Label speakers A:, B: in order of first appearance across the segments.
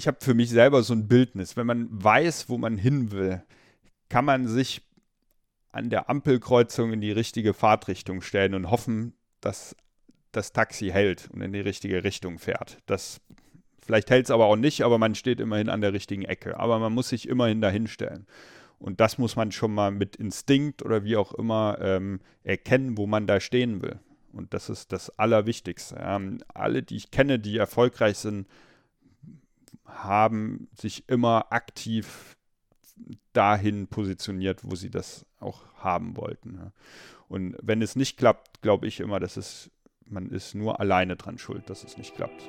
A: ich habe für mich selber so ein Bildnis. Wenn man weiß, wo man hin will, kann man sich an der Ampelkreuzung in die richtige Fahrtrichtung stellen und hoffen, dass das Taxi hält und in die richtige Richtung fährt. Das vielleicht hält es aber auch nicht, aber man steht immerhin an der richtigen Ecke. Aber man muss sich immerhin dahin stellen. Und das muss man schon mal mit Instinkt oder wie auch immer ähm, erkennen, wo man da stehen will. Und das ist das Allerwichtigste. Ähm, alle, die ich kenne, die erfolgreich sind, haben sich immer aktiv dahin positioniert, wo sie das auch haben wollten. Ja. Und wenn es nicht klappt, glaube ich immer, dass es, man ist nur alleine dran schuld, dass es nicht klappt.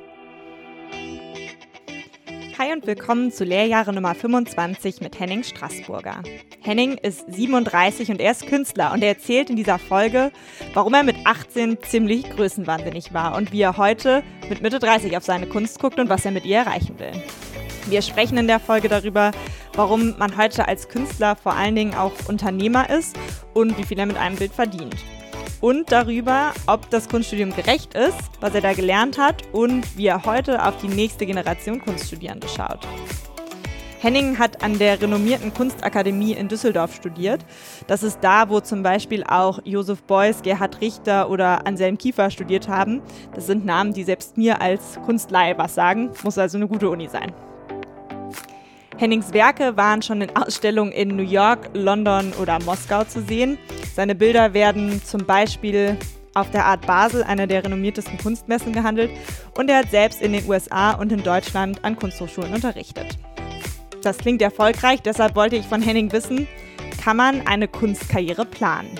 B: Hi und willkommen zu Lehrjahre Nummer 25 mit Henning Straßburger. Henning ist 37 und er ist Künstler und er erzählt in dieser Folge, warum er mit 18 ziemlich größenwahnsinnig war und wie er heute mit Mitte 30 auf seine Kunst guckt und was er mit ihr erreichen will. Wir sprechen in der Folge darüber, warum man heute als Künstler vor allen Dingen auch Unternehmer ist und wie viel er mit einem Bild verdient und darüber, ob das Kunststudium gerecht ist, was er da gelernt hat und wie er heute auf die nächste Generation Kunststudierende schaut. Henning hat an der renommierten Kunstakademie in Düsseldorf studiert. Das ist da, wo zum Beispiel auch Josef Beuys, Gerhard Richter oder Anselm Kiefer studiert haben. Das sind Namen, die selbst mir als Kunstleihe was sagen. Muss also eine gute Uni sein. Hennings Werke waren schon in Ausstellungen in New York, London oder Moskau zu sehen. Seine Bilder werden zum Beispiel auf der Art Basel, einer der renommiertesten Kunstmessen, gehandelt und er hat selbst in den USA und in Deutschland an Kunsthochschulen unterrichtet. Das klingt erfolgreich, deshalb wollte ich von Henning wissen, kann man eine Kunstkarriere planen?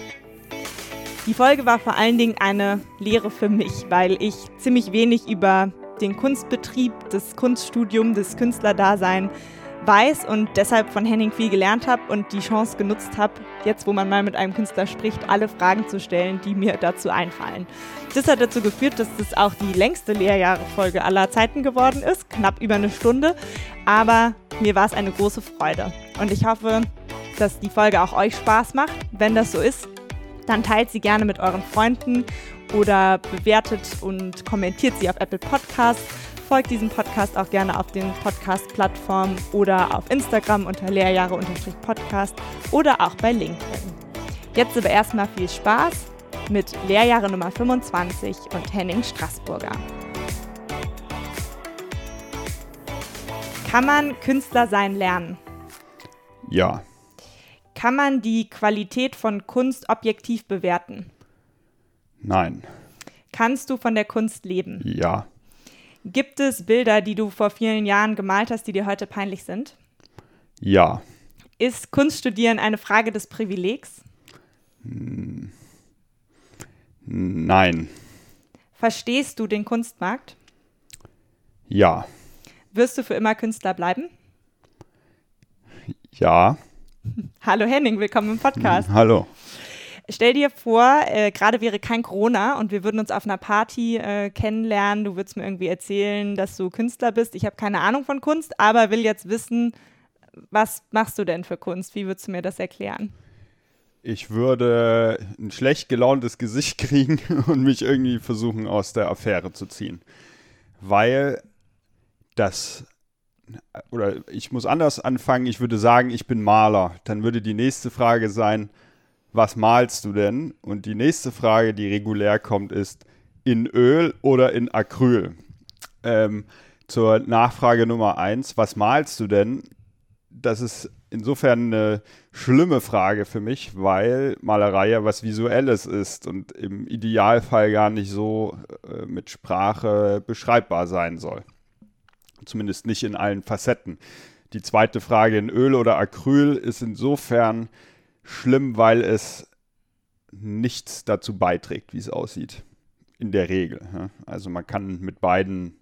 B: Die Folge war vor allen Dingen eine Lehre für mich, weil ich ziemlich wenig über den Kunstbetrieb, das Kunststudium, das Künstlerdasein weiß und deshalb von Henning viel gelernt habe und die Chance genutzt habe, jetzt wo man mal mit einem Künstler spricht, alle Fragen zu stellen, die mir dazu einfallen. Das hat dazu geführt, dass das auch die längste Lehrjahrefolge aller Zeiten geworden ist, knapp über eine Stunde, aber mir war es eine große Freude und ich hoffe, dass die Folge auch euch Spaß macht. Wenn das so ist, dann teilt sie gerne mit euren Freunden oder bewertet und kommentiert sie auf Apple Podcasts folgt diesem Podcast auch gerne auf den Podcast-Plattformen oder auf Instagram unter Lehrjahre-Podcast oder auch bei LinkedIn. Jetzt aber erstmal viel Spaß mit Lehrjahre Nummer 25 und Henning Straßburger. Kann man Künstler sein lernen?
A: Ja.
B: Kann man die Qualität von Kunst objektiv bewerten?
A: Nein.
B: Kannst du von der Kunst leben?
A: Ja.
B: Gibt es Bilder, die du vor vielen Jahren gemalt hast, die dir heute peinlich sind?
A: Ja.
B: Ist Kunststudieren eine Frage des Privilegs?
A: Nein.
B: Verstehst du den Kunstmarkt?
A: Ja.
B: Wirst du für immer Künstler bleiben?
A: Ja.
B: Hallo Henning, willkommen im Podcast.
A: Hallo.
B: Stell dir vor, äh, gerade wäre kein Corona und wir würden uns auf einer Party äh, kennenlernen. Du würdest mir irgendwie erzählen, dass du Künstler bist. Ich habe keine Ahnung von Kunst, aber will jetzt wissen, was machst du denn für Kunst? Wie würdest du mir das erklären?
A: Ich würde ein schlecht gelauntes Gesicht kriegen und mich irgendwie versuchen, aus der Affäre zu ziehen. Weil das, oder ich muss anders anfangen, ich würde sagen, ich bin Maler. Dann würde die nächste Frage sein, was malst du denn? Und die nächste Frage, die regulär kommt, ist in Öl oder in Acryl? Ähm, zur Nachfrage Nummer eins, was malst du denn? Das ist insofern eine schlimme Frage für mich, weil Malerei ja was Visuelles ist und im Idealfall gar nicht so äh, mit Sprache beschreibbar sein soll. Zumindest nicht in allen Facetten. Die zweite Frage in Öl oder Acryl ist insofern schlimm, weil es nichts dazu beiträgt, wie es aussieht. In der Regel. Also man kann mit beiden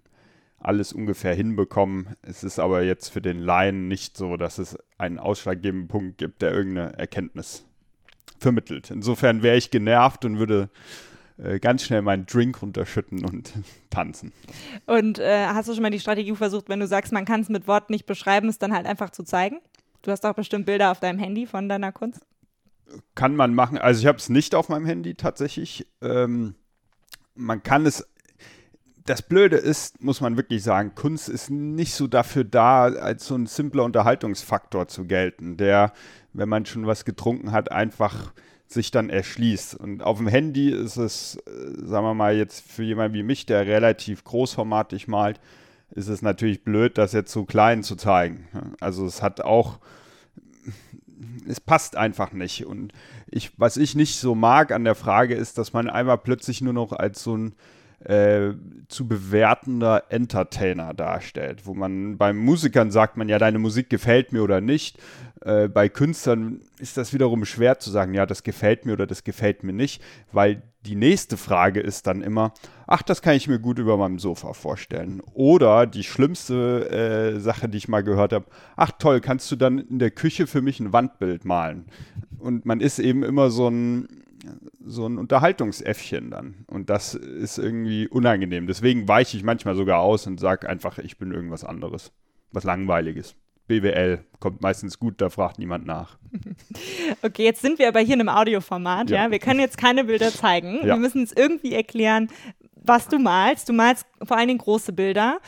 A: alles ungefähr hinbekommen. Es ist aber jetzt für den Laien nicht so, dass es einen ausschlaggebenden Punkt gibt, der irgendeine Erkenntnis vermittelt. Insofern wäre ich genervt und würde äh, ganz schnell meinen Drink runterschütten und tanzen.
B: Und äh, hast du schon mal die Strategie versucht, wenn du sagst, man kann es mit Worten nicht beschreiben, es dann halt einfach zu zeigen? Du hast auch bestimmt Bilder auf deinem Handy von deiner Kunst.
A: Kann man machen. Also ich habe es nicht auf meinem Handy tatsächlich. Ähm, man kann es. das Blöde ist, muss man wirklich sagen, Kunst ist nicht so dafür da, als so ein simpler Unterhaltungsfaktor zu gelten, der, wenn man schon was getrunken hat, einfach sich dann erschließt. Und auf dem Handy ist es, äh, sagen wir mal, jetzt für jemanden wie mich, der relativ großformatig malt, ist es natürlich blöd, das jetzt so klein zu zeigen. Also es hat auch, es passt einfach nicht. Und ich, was ich nicht so mag an der Frage ist, dass man einmal plötzlich nur noch als so ein äh, zu bewertender Entertainer darstellt, wo man beim Musikern sagt man ja, deine Musik gefällt mir oder nicht. Äh, bei Künstlern ist das wiederum schwer zu sagen, ja, das gefällt mir oder das gefällt mir nicht, weil die nächste Frage ist dann immer, ach, das kann ich mir gut über meinem Sofa vorstellen. Oder die schlimmste äh, Sache, die ich mal gehört habe, ach toll, kannst du dann in der Küche für mich ein Wandbild malen? Und man ist eben immer so ein, so ein Unterhaltungsäffchen dann. Und das ist irgendwie unangenehm. Deswegen weiche ich manchmal sogar aus und sage einfach, ich bin irgendwas anderes. Was Langweiliges. BWL kommt meistens gut, da fragt niemand nach.
B: Okay, jetzt sind wir aber hier in einem Audioformat, ja. ja? Wir können jetzt keine Bilder zeigen. Ja. Wir müssen es irgendwie erklären, was du malst. Du malst vor allen Dingen große Bilder.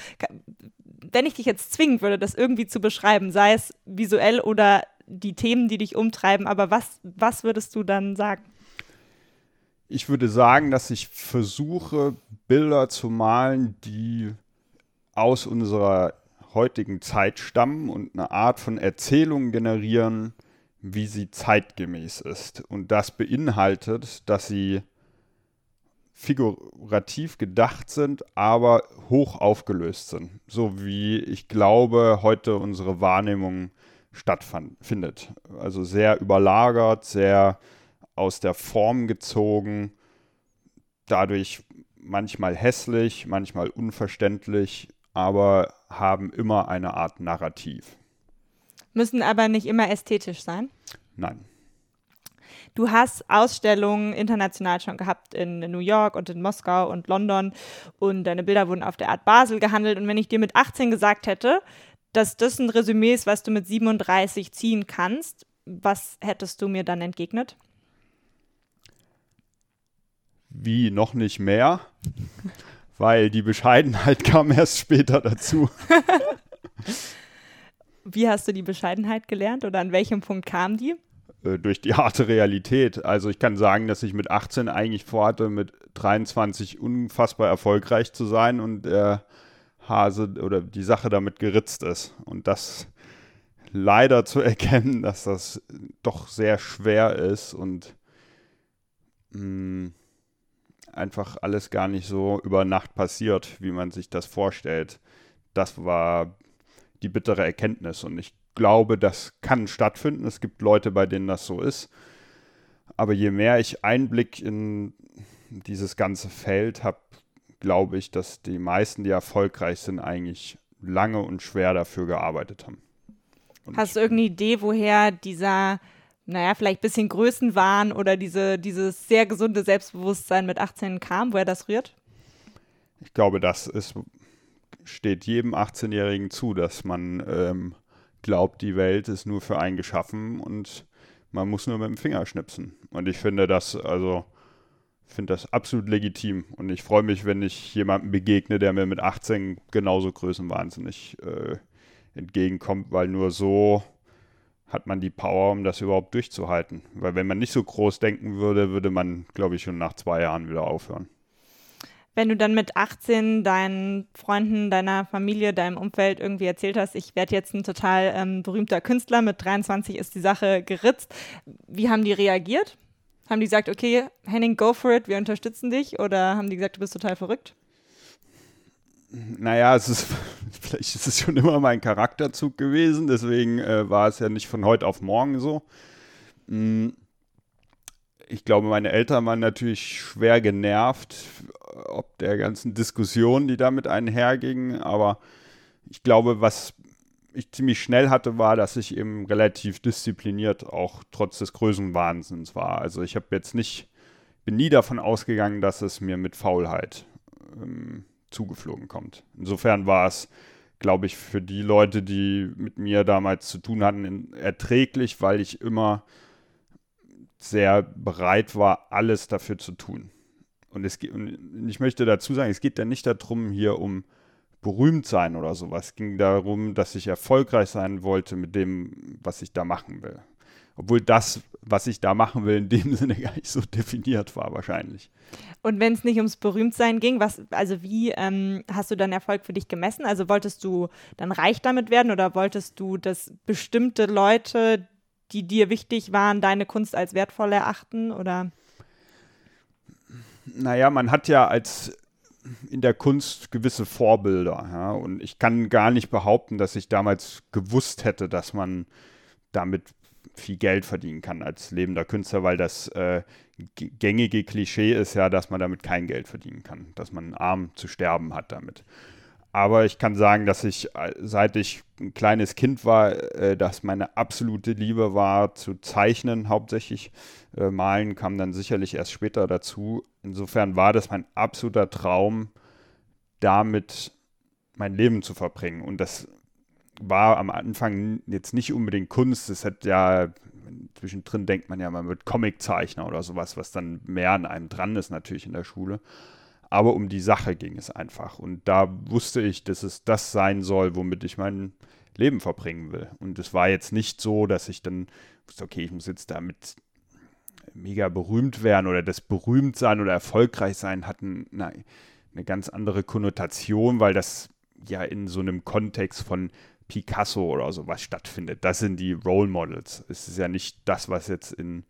B: Wenn ich dich jetzt zwingen würde, das irgendwie zu beschreiben, sei es visuell oder die Themen, die dich umtreiben, aber was, was würdest du dann sagen?
A: Ich würde sagen, dass ich versuche, Bilder zu malen, die aus unserer heutigen Zeit stammen und eine Art von Erzählung generieren, wie sie zeitgemäß ist. Und das beinhaltet, dass sie figurativ gedacht sind, aber hoch aufgelöst sind. So wie ich glaube, heute unsere Wahrnehmung stattfindet. Also sehr überlagert, sehr aus der Form gezogen, dadurch manchmal hässlich, manchmal unverständlich, aber haben immer eine Art Narrativ.
B: Müssen aber nicht immer ästhetisch sein?
A: Nein.
B: Du hast Ausstellungen international schon gehabt in New York und in Moskau und London und deine Bilder wurden auf der Art Basel gehandelt. Und wenn ich dir mit 18 gesagt hätte, dass das ein Resümee ist, was du mit 37 ziehen kannst, was hättest du mir dann entgegnet?
A: Wie noch nicht mehr, weil die Bescheidenheit kam erst später dazu.
B: wie hast du die Bescheidenheit gelernt oder an welchem Punkt kam die?
A: Äh, durch die harte Realität. Also ich kann sagen, dass ich mit 18 eigentlich vorhatte, mit 23 unfassbar erfolgreich zu sein und der Hase oder die Sache damit geritzt ist. Und das leider zu erkennen, dass das doch sehr schwer ist und mh, mm, einfach alles gar nicht so über Nacht passiert, wie man sich das vorstellt. Das war die bittere Erkenntnis und ich glaube, das kann stattfinden. Es gibt Leute, bei denen das so ist. Aber je mehr ich Einblick in dieses ganze Feld habe, glaube ich, dass die meisten, die erfolgreich sind, eigentlich lange und schwer dafür gearbeitet haben.
B: Und Hast du irgendeine Idee, woher dieser naja, vielleicht ein bisschen Größenwahn oder diese, dieses sehr gesunde Selbstbewusstsein mit 18 kam, woher das rührt?
A: Ich glaube, das ist, steht jedem 18-Jährigen zu, dass man ähm, glaubt, die Welt ist nur für einen geschaffen und man muss nur mit dem Finger schnipsen. Und ich finde das, also, finde das absolut legitim. Und ich freue mich, wenn ich jemandem begegne, der mir mit 18 genauso größenwahnsinnig äh, entgegenkommt, weil nur so hat man die Power, um das überhaupt durchzuhalten. Weil wenn man nicht so groß denken würde, würde man, glaube ich, schon nach zwei Jahren wieder aufhören.
B: Wenn du dann mit 18 deinen Freunden, deiner Familie, deinem Umfeld irgendwie erzählt hast, ich werde jetzt ein total ähm, berühmter Künstler, mit 23 ist die Sache geritzt, wie haben die reagiert? Haben die gesagt, okay, Henning, go for it, wir unterstützen dich? Oder haben die gesagt, du bist total verrückt?
A: Naja, es ist, vielleicht ist es schon immer mein Charakterzug gewesen, deswegen äh, war es ja nicht von heute auf morgen so. Hm, ich glaube, meine Eltern waren natürlich schwer genervt, ob der ganzen Diskussion, die damit einhergingen, aber ich glaube, was ich ziemlich schnell hatte, war, dass ich eben relativ diszipliniert auch trotz des Größenwahnsinns war. Also ich habe jetzt nicht, bin nie davon ausgegangen, dass es mir mit Faulheit ähm, zugeflogen kommt. Insofern war es, glaube ich, für die Leute, die mit mir damals zu tun hatten, erträglich, weil ich immer sehr bereit war, alles dafür zu tun. Und, es, und ich möchte dazu sagen, es geht ja nicht darum, hier um berühmt sein oder sowas. Es ging darum, dass ich erfolgreich sein wollte mit dem, was ich da machen will. Obwohl das, was ich da machen will, in dem Sinne gar nicht so definiert war, wahrscheinlich.
B: Und wenn es nicht ums Berühmtsein ging, was, also wie ähm, hast du dann Erfolg für dich gemessen? Also wolltest du dann reich damit werden oder wolltest du, dass bestimmte Leute, die dir wichtig waren, deine Kunst als wertvoll erachten? Oder?
A: Naja, man hat ja als in der Kunst gewisse Vorbilder. Ja? Und ich kann gar nicht behaupten, dass ich damals gewusst hätte, dass man damit viel Geld verdienen kann als lebender Künstler, weil das äh, gängige Klischee ist ja, dass man damit kein Geld verdienen kann, dass man arm zu sterben hat damit. Aber ich kann sagen, dass ich, äh, seit ich ein kleines Kind war, äh, dass meine absolute Liebe war zu zeichnen, hauptsächlich. Äh, Malen kam dann sicherlich erst später dazu. Insofern war das mein absoluter Traum, damit mein Leben zu verbringen. Und das war am Anfang jetzt nicht unbedingt Kunst. Es hat ja, zwischendrin denkt man ja, man wird Comiczeichner oder sowas, was dann mehr an einem dran ist, natürlich in der Schule. Aber um die Sache ging es einfach. Und da wusste ich, dass es das sein soll, womit ich mein Leben verbringen will. Und es war jetzt nicht so, dass ich dann wusste, okay, ich muss jetzt damit mega berühmt werden oder das berühmt sein oder erfolgreich sein hatten eine, eine ganz andere Konnotation, weil das ja in so einem Kontext von Picasso oder sowas stattfindet. Das sind die Role Models. Es ist ja nicht das, was jetzt in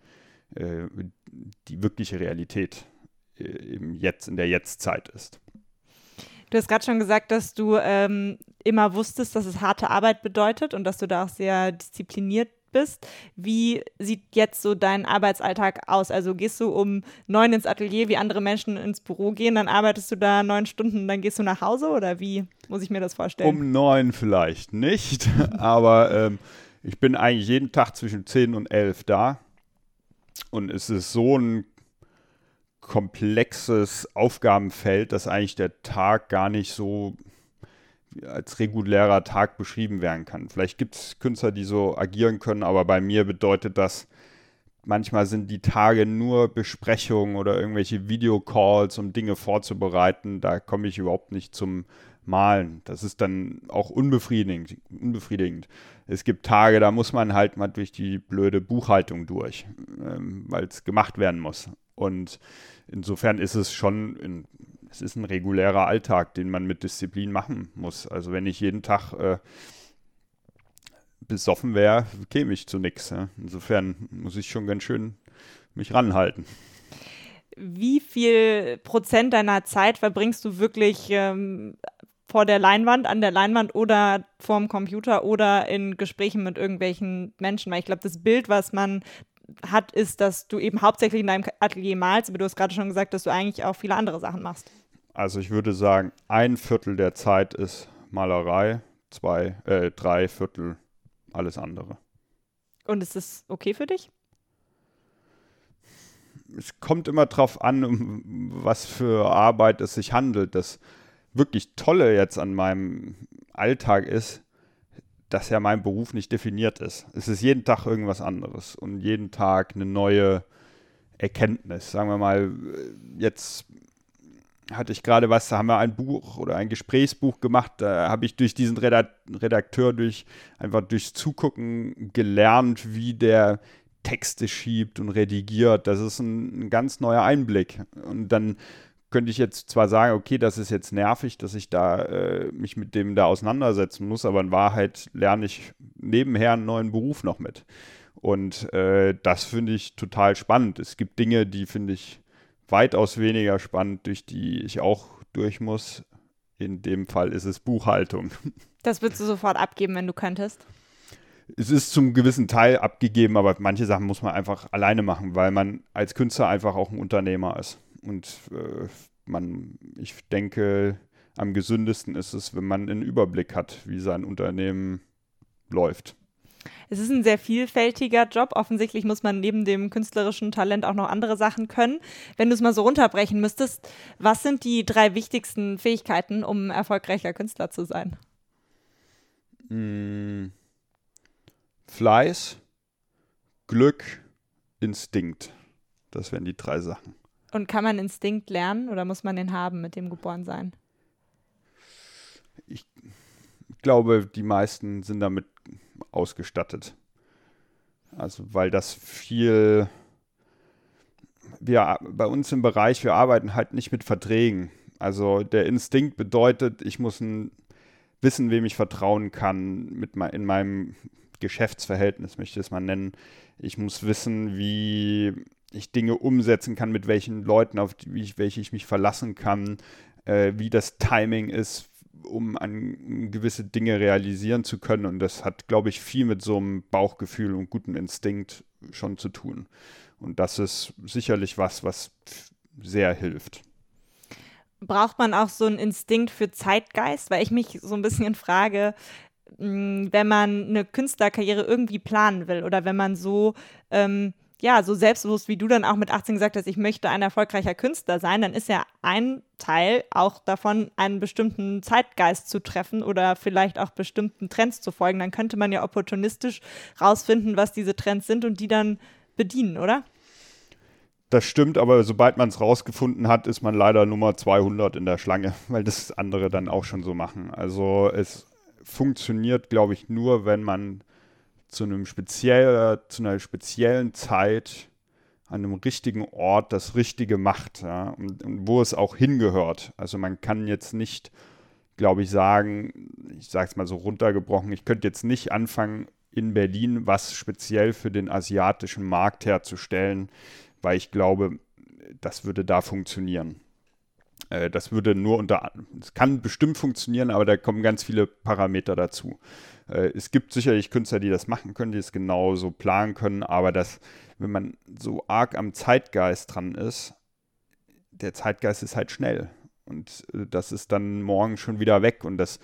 A: äh, die wirkliche Realität äh, Jetzt, in der Jetztzeit ist.
B: Du hast gerade schon gesagt, dass du ähm, immer wusstest, dass es harte Arbeit bedeutet und dass du da auch sehr diszipliniert bist. Wie sieht jetzt so dein Arbeitsalltag aus? Also gehst du um neun ins Atelier, wie andere Menschen ins Büro gehen, dann arbeitest du da neun Stunden, dann gehst du nach Hause oder wie muss ich mir das vorstellen?
A: Um neun vielleicht nicht, aber ähm, ich bin eigentlich jeden Tag zwischen zehn und elf da und es ist so ein komplexes Aufgabenfeld, dass eigentlich der Tag gar nicht so als regulärer Tag beschrieben werden kann. Vielleicht gibt es Künstler, die so agieren können, aber bei mir bedeutet das, manchmal sind die Tage nur Besprechungen oder irgendwelche Videocalls, um Dinge vorzubereiten. Da komme ich überhaupt nicht zum Malen. Das ist dann auch unbefriedigend. unbefriedigend. Es gibt Tage, da muss man halt mal durch die blöde Buchhaltung durch, ähm, weil es gemacht werden muss. Und insofern ist es schon in es ist ein regulärer Alltag, den man mit Disziplin machen muss. Also wenn ich jeden Tag äh, besoffen wäre, käme ich zu nichts. Ja. Insofern muss ich schon ganz schön mich ranhalten.
B: Wie viel Prozent deiner Zeit verbringst du wirklich ähm, vor der Leinwand, an der Leinwand oder vorm Computer oder in Gesprächen mit irgendwelchen Menschen? Weil ich glaube, das Bild, was man hat, ist, dass du eben hauptsächlich in deinem Atelier malst, aber du hast gerade schon gesagt, dass du eigentlich auch viele andere Sachen machst.
A: Also ich würde sagen, ein Viertel der Zeit ist Malerei, zwei, äh, drei Viertel alles andere.
B: Und ist das okay für dich?
A: Es kommt immer drauf an, um was für Arbeit es sich handelt. Das wirklich Tolle jetzt an meinem Alltag ist, dass ja mein Beruf nicht definiert ist. Es ist jeden Tag irgendwas anderes und jeden Tag eine neue Erkenntnis. Sagen wir mal, jetzt hatte ich gerade was, da haben wir ein Buch oder ein Gesprächsbuch gemacht, da habe ich durch diesen Redakteur, durch einfach durchs Zugucken gelernt, wie der Texte schiebt und redigiert. Das ist ein, ein ganz neuer Einblick. Und dann könnte ich jetzt zwar sagen, okay, das ist jetzt nervig, dass ich da äh, mich mit dem da auseinandersetzen muss, aber in Wahrheit lerne ich nebenher einen neuen Beruf noch mit. Und äh, das finde ich total spannend. Es gibt Dinge, die finde ich weitaus weniger spannend, durch die ich auch durch muss. In dem Fall ist es Buchhaltung.
B: Das würdest du sofort abgeben, wenn du könntest?
A: Es ist zum gewissen Teil abgegeben, aber manche Sachen muss man einfach alleine machen, weil man als Künstler einfach auch ein Unternehmer ist. Und äh, man, ich denke, am gesündesten ist es, wenn man einen Überblick hat, wie sein Unternehmen läuft.
B: Es ist ein sehr vielfältiger Job. Offensichtlich muss man neben dem künstlerischen Talent auch noch andere Sachen können. Wenn du es mal so runterbrechen müsstest, was sind die drei wichtigsten Fähigkeiten, um erfolgreicher Künstler zu sein?
A: Hm. Fleiß, Glück, Instinkt. Das wären die drei Sachen.
B: Und kann man Instinkt lernen oder muss man den haben mit dem Geborensein?
A: Ich glaube, die meisten sind damit ausgestattet. Also, weil das viel. Wir bei uns im Bereich, wir arbeiten halt nicht mit Verträgen. Also, der Instinkt bedeutet, ich muss wissen, wem ich vertrauen kann mit in meinem Geschäftsverhältnis, möchte ich es mal nennen. Ich muss wissen, wie ich Dinge umsetzen kann, mit welchen Leuten, auf die, welche ich mich verlassen kann, äh, wie das Timing ist, um an gewisse Dinge realisieren zu können. Und das hat, glaube ich, viel mit so einem Bauchgefühl und gutem Instinkt schon zu tun. Und das ist sicherlich was, was sehr hilft.
B: Braucht man auch so einen Instinkt für Zeitgeist? Weil ich mich so ein bisschen frage, hm, wenn man eine Künstlerkarriere irgendwie planen will oder wenn man so ähm, ja, so selbstbewusst wie du dann auch mit 18 gesagt hast, ich möchte ein erfolgreicher Künstler sein, dann ist ja ein Teil auch davon, einen bestimmten Zeitgeist zu treffen oder vielleicht auch bestimmten Trends zu folgen. Dann könnte man ja opportunistisch rausfinden, was diese Trends sind und die dann bedienen, oder?
A: Das stimmt, aber sobald man es rausgefunden hat, ist man leider Nummer 200 in der Schlange, weil das andere dann auch schon so machen. Also es funktioniert, glaube ich, nur, wenn man zu einem speziell, zu einer speziellen Zeit an einem richtigen Ort das Richtige macht ja, und, und, wo es auch hingehört. Also man kann jetzt nicht, glaube ich, sagen, ich sage es mal so runtergebrochen, ich könnte jetzt nicht anfangen, in Berlin was speziell für den asiatischen Markt herzustellen, weil ich glaube, das würde da funktionieren. Äh, das würde nur unter, es kann bestimmt funktionieren, aber da kommen ganz viele Parameter dazu. Äh, es gibt sicherlich Künstler, die das machen können, die es genau so planen können, aber das, wenn man so arg am Zeitgeist dran ist, der Zeitgeist ist halt schnell. Und äh, das ist dann morgen schon wieder weg. Und das,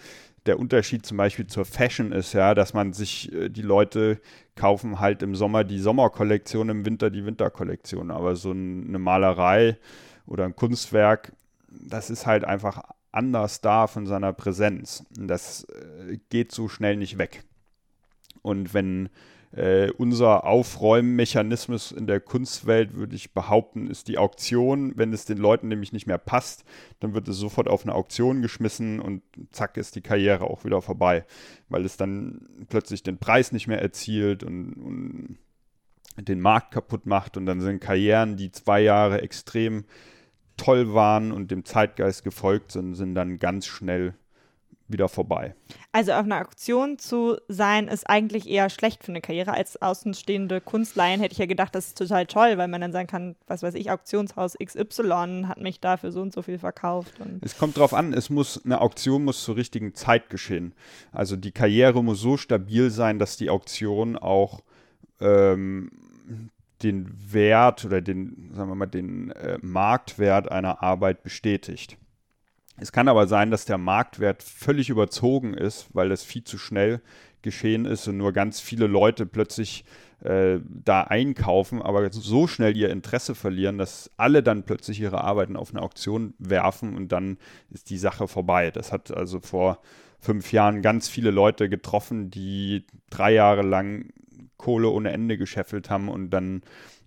A: der Unterschied zum Beispiel zur Fashion ist ja, dass man sich, äh, die Leute kaufen halt im Sommer die Sommerkollektion, im Winter die Winterkollektion. Aber so eine Malerei oder ein Kunstwerk, das ist halt einfach anders da von seiner Präsenz. Das äh, geht so schnell nicht weg. Und wenn äh, unser Aufräummechanismus in der Kunstwelt, würde ich behaupten, ist die Auktion. Wenn es den Leuten nämlich nicht mehr passt, dann wird es sofort auf eine Auktion geschmissen und zack ist die Karriere auch wieder vorbei, weil es dann plötzlich den Preis nicht mehr erzielt und, und den Markt kaputt macht und dann sind Karrieren, die zwei Jahre extrem toll waren und dem Zeitgeist gefolgt sind, sind dann ganz schnell wieder vorbei.
B: Also auf einer Auktion zu sein, ist eigentlich eher schlecht für eine Karriere. Als außenstehende Kunstlaien hätte ich ja gedacht, das ist total toll, weil man dann sagen kann, was weiß ich, Auktionshaus XY hat mich dafür so und so viel verkauft.
A: es kommt drauf an, es muss, eine Auktion muss zur richtigen Zeit geschehen. Also die Karriere muss so stabil sein, dass die Auktion auch ähm, den Wert oder den, sagen wir mal, den äh, Marktwert einer Arbeit bestätigt. Es kann aber sein, dass der Marktwert völlig überzogen ist, weil das viel zu schnell geschehen ist und nur ganz viele Leute plötzlich äh, da einkaufen, aber so schnell ihr Interesse verlieren, dass alle dann plötzlich ihre Arbeiten auf eine Auktion werfen und dann ist die Sache vorbei. Das hat also vor fünf Jahren ganz viele Leute getroffen, die drei Jahre lang Kohle ohne Ende gescheffelt haben und dann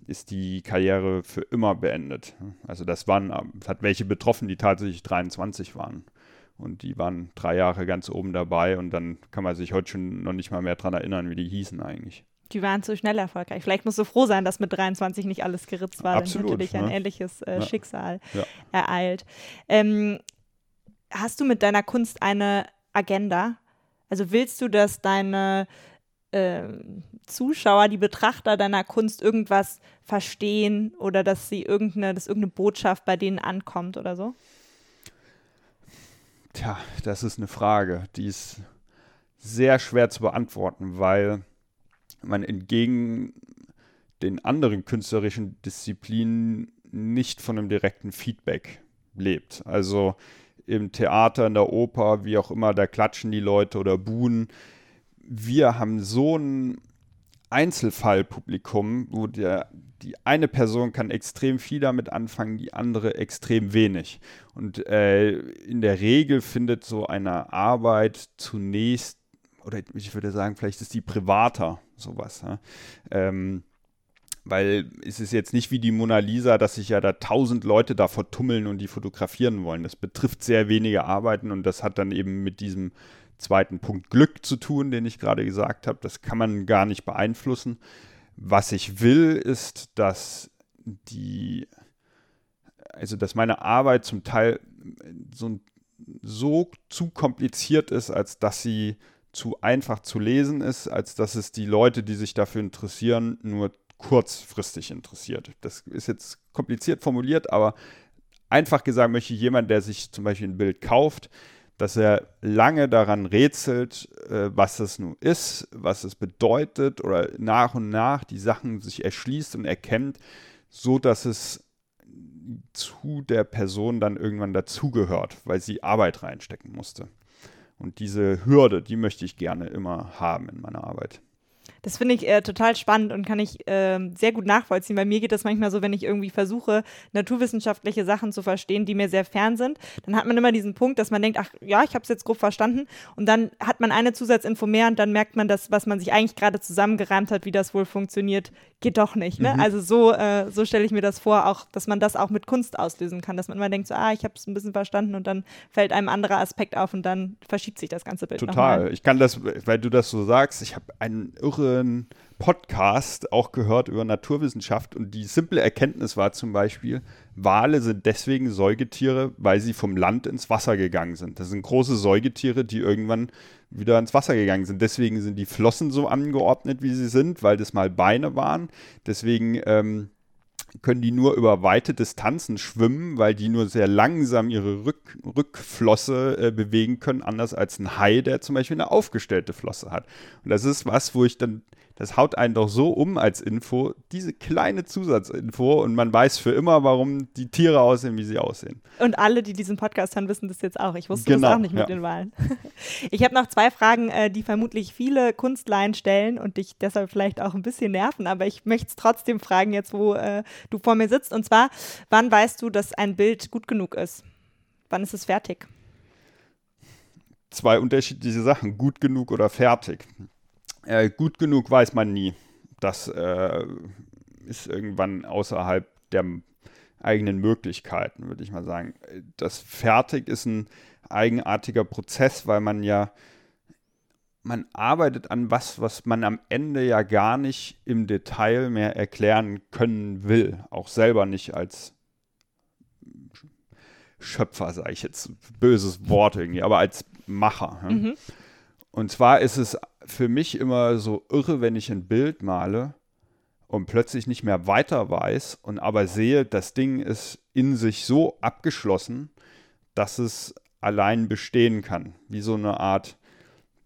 A: ist die Karriere für immer beendet. Also das waren, hat welche betroffen, die tatsächlich 23 waren. Und die waren drei Jahre ganz oben dabei und dann kann man sich heute schon noch nicht mal mehr daran erinnern, wie die hießen eigentlich.
B: Die waren zu schnell erfolgreich. Vielleicht musst du froh sein, dass mit 23 nicht alles geritzt war.
A: Absolut,
B: Dann natürlich
A: ne?
B: ein ähnliches äh,
A: Ja.
B: Schicksal
A: Ja.
B: ereilt. Ähm, hast du mit deiner Kunst eine Agenda? Also willst du, dass deine ähm, Zuschauer, die Betrachter deiner Kunst irgendwas verstehen oder dass sie irgendeine, dass irgendeine Botschaft bei denen ankommt oder so?
A: Tja, das ist eine Frage, die ist sehr schwer zu beantworten, weil man entgegen den anderen künstlerischen Disziplinen nicht von einem direkten Feedback lebt. Also im Theater, in der Oper, wie auch immer, da klatschen die Leute oder buhen. Wir haben so ein Einzelfallpublikum, wo der, die eine Person kann extrem viel damit anfangen, die andere extrem wenig. Und äh, in der Regel findet so eine Arbeit zunächst, oder ich würde sagen, vielleicht ist die privater, sowas. Ja? Ähm, weil es ist jetzt nicht wie die Mona Lisa, dass sich ja da tausend Leute da vertummeln und die fotografieren wollen. Das betrifft sehr wenige Arbeiten und das hat dann eben mit diesem zweiten Punkt Glück zu tun, den ich gerade gesagt habe. Das kann man gar nicht beeinflussen. Was ich will, ist, dass die, also dass meine Arbeit zum Teil so, so zu kompliziert ist, als dass sie zu einfach zu lesen ist, als dass es die Leute, die sich dafür interessieren, nur kurzfristig interessiert. Das ist jetzt kompliziert formuliert, aber einfach gesagt möchte jemand, der sich zum Beispiel ein Bild kauft, dass er lange daran rätselt, äh, was es nun ist, was es bedeutet oder nach und nach die Sachen sich erschließt und erkennt, so dass es zu der Person dann irgendwann dazugehört, weil sie Arbeit reinstecken musste. Und diese Hürde, die möchte ich gerne immer haben in meiner Arbeit.
B: Das finde ich äh, total spannend und kann ich äh, sehr gut nachvollziehen. Bei mir geht das manchmal so, wenn ich irgendwie versuche, naturwissenschaftliche Sachen zu verstehen, die mir sehr fern sind, dann hat man immer diesen Punkt, dass man denkt, ach ja, ich habe es jetzt grob verstanden. Und dann hat man eine Zusatzinfo mehr und dann merkt man, dass, was man sich eigentlich gerade zusammengereimt hat, wie das wohl funktioniert, geht doch nicht. Ne? Mhm. Also so, äh, so stelle ich mir das vor, auch, dass man das auch mit Kunst auslösen kann, dass man immer denkt, so, ah, ich habe es ein bisschen verstanden und dann fällt einem anderer Aspekt auf und dann verschiebt sich das ganze Bild.
A: Total. Ich kann das, weil du das so sagst, ich habe einen irre anderen Podcast auch gehört über Naturwissenschaft und die simple Erkenntnis war zum Beispiel, Wale sind deswegen Säugetiere, weil sie vom Land ins Wasser gegangen sind. Das sind große Säugetiere, die irgendwann wieder ins Wasser gegangen sind. Deswegen sind die Flossen so angeordnet, wie sie sind, weil das mal Beine waren. Deswegen ähm, können die nur über weite Distanzen schwimmen, weil die nur sehr langsam ihre Rück Rückflosse äh, bewegen können, anders als ein Hai, der zum Beispiel eine aufgestellte Flosse hat. Und das ist was, wo ich dann das haut einen doch so um als Info, diese kleine Zusatzinfo und man weiß für immer, warum die Tiere aussehen, wie sie aussehen.
B: Und alle, die diesen Podcast hören, wissen das jetzt auch. Ich wusste genau, das auch nicht mit ja. den Wahlen. Ich habe noch zwei Fragen, äh, die vermutlich viele Kunstleien stellen und dich deshalb vielleicht auch ein bisschen nerven, aber ich möchte es trotzdem fragen, jetzt wo äh, du vor mir sitzt. Und zwar, wann weißt du, dass ein Bild gut genug ist? Wann ist es fertig?
A: Zwei unterschiedliche Sachen, gut genug oder fertig. Äh, gut genug weiß man nie. Das äh, ist irgendwann außerhalb der eigenen Möglichkeiten, würde ich mal sagen. Das Fertig ist ein eigenartiger Prozess, weil man ja, man arbeitet an was, was man am Ende ja gar nicht im Detail mehr erklären können will. Auch selber nicht als Schöpfer, sage ich jetzt, böses Wort irgendwie, aber als Macher. Mhm. Und zwar ist es für mich immer so irre, wenn ich ein Bild male und plötzlich nicht mehr weiter weiß und aber sehe, das Ding ist in sich so abgeschlossen, dass es allein bestehen kann. Wie so eine Art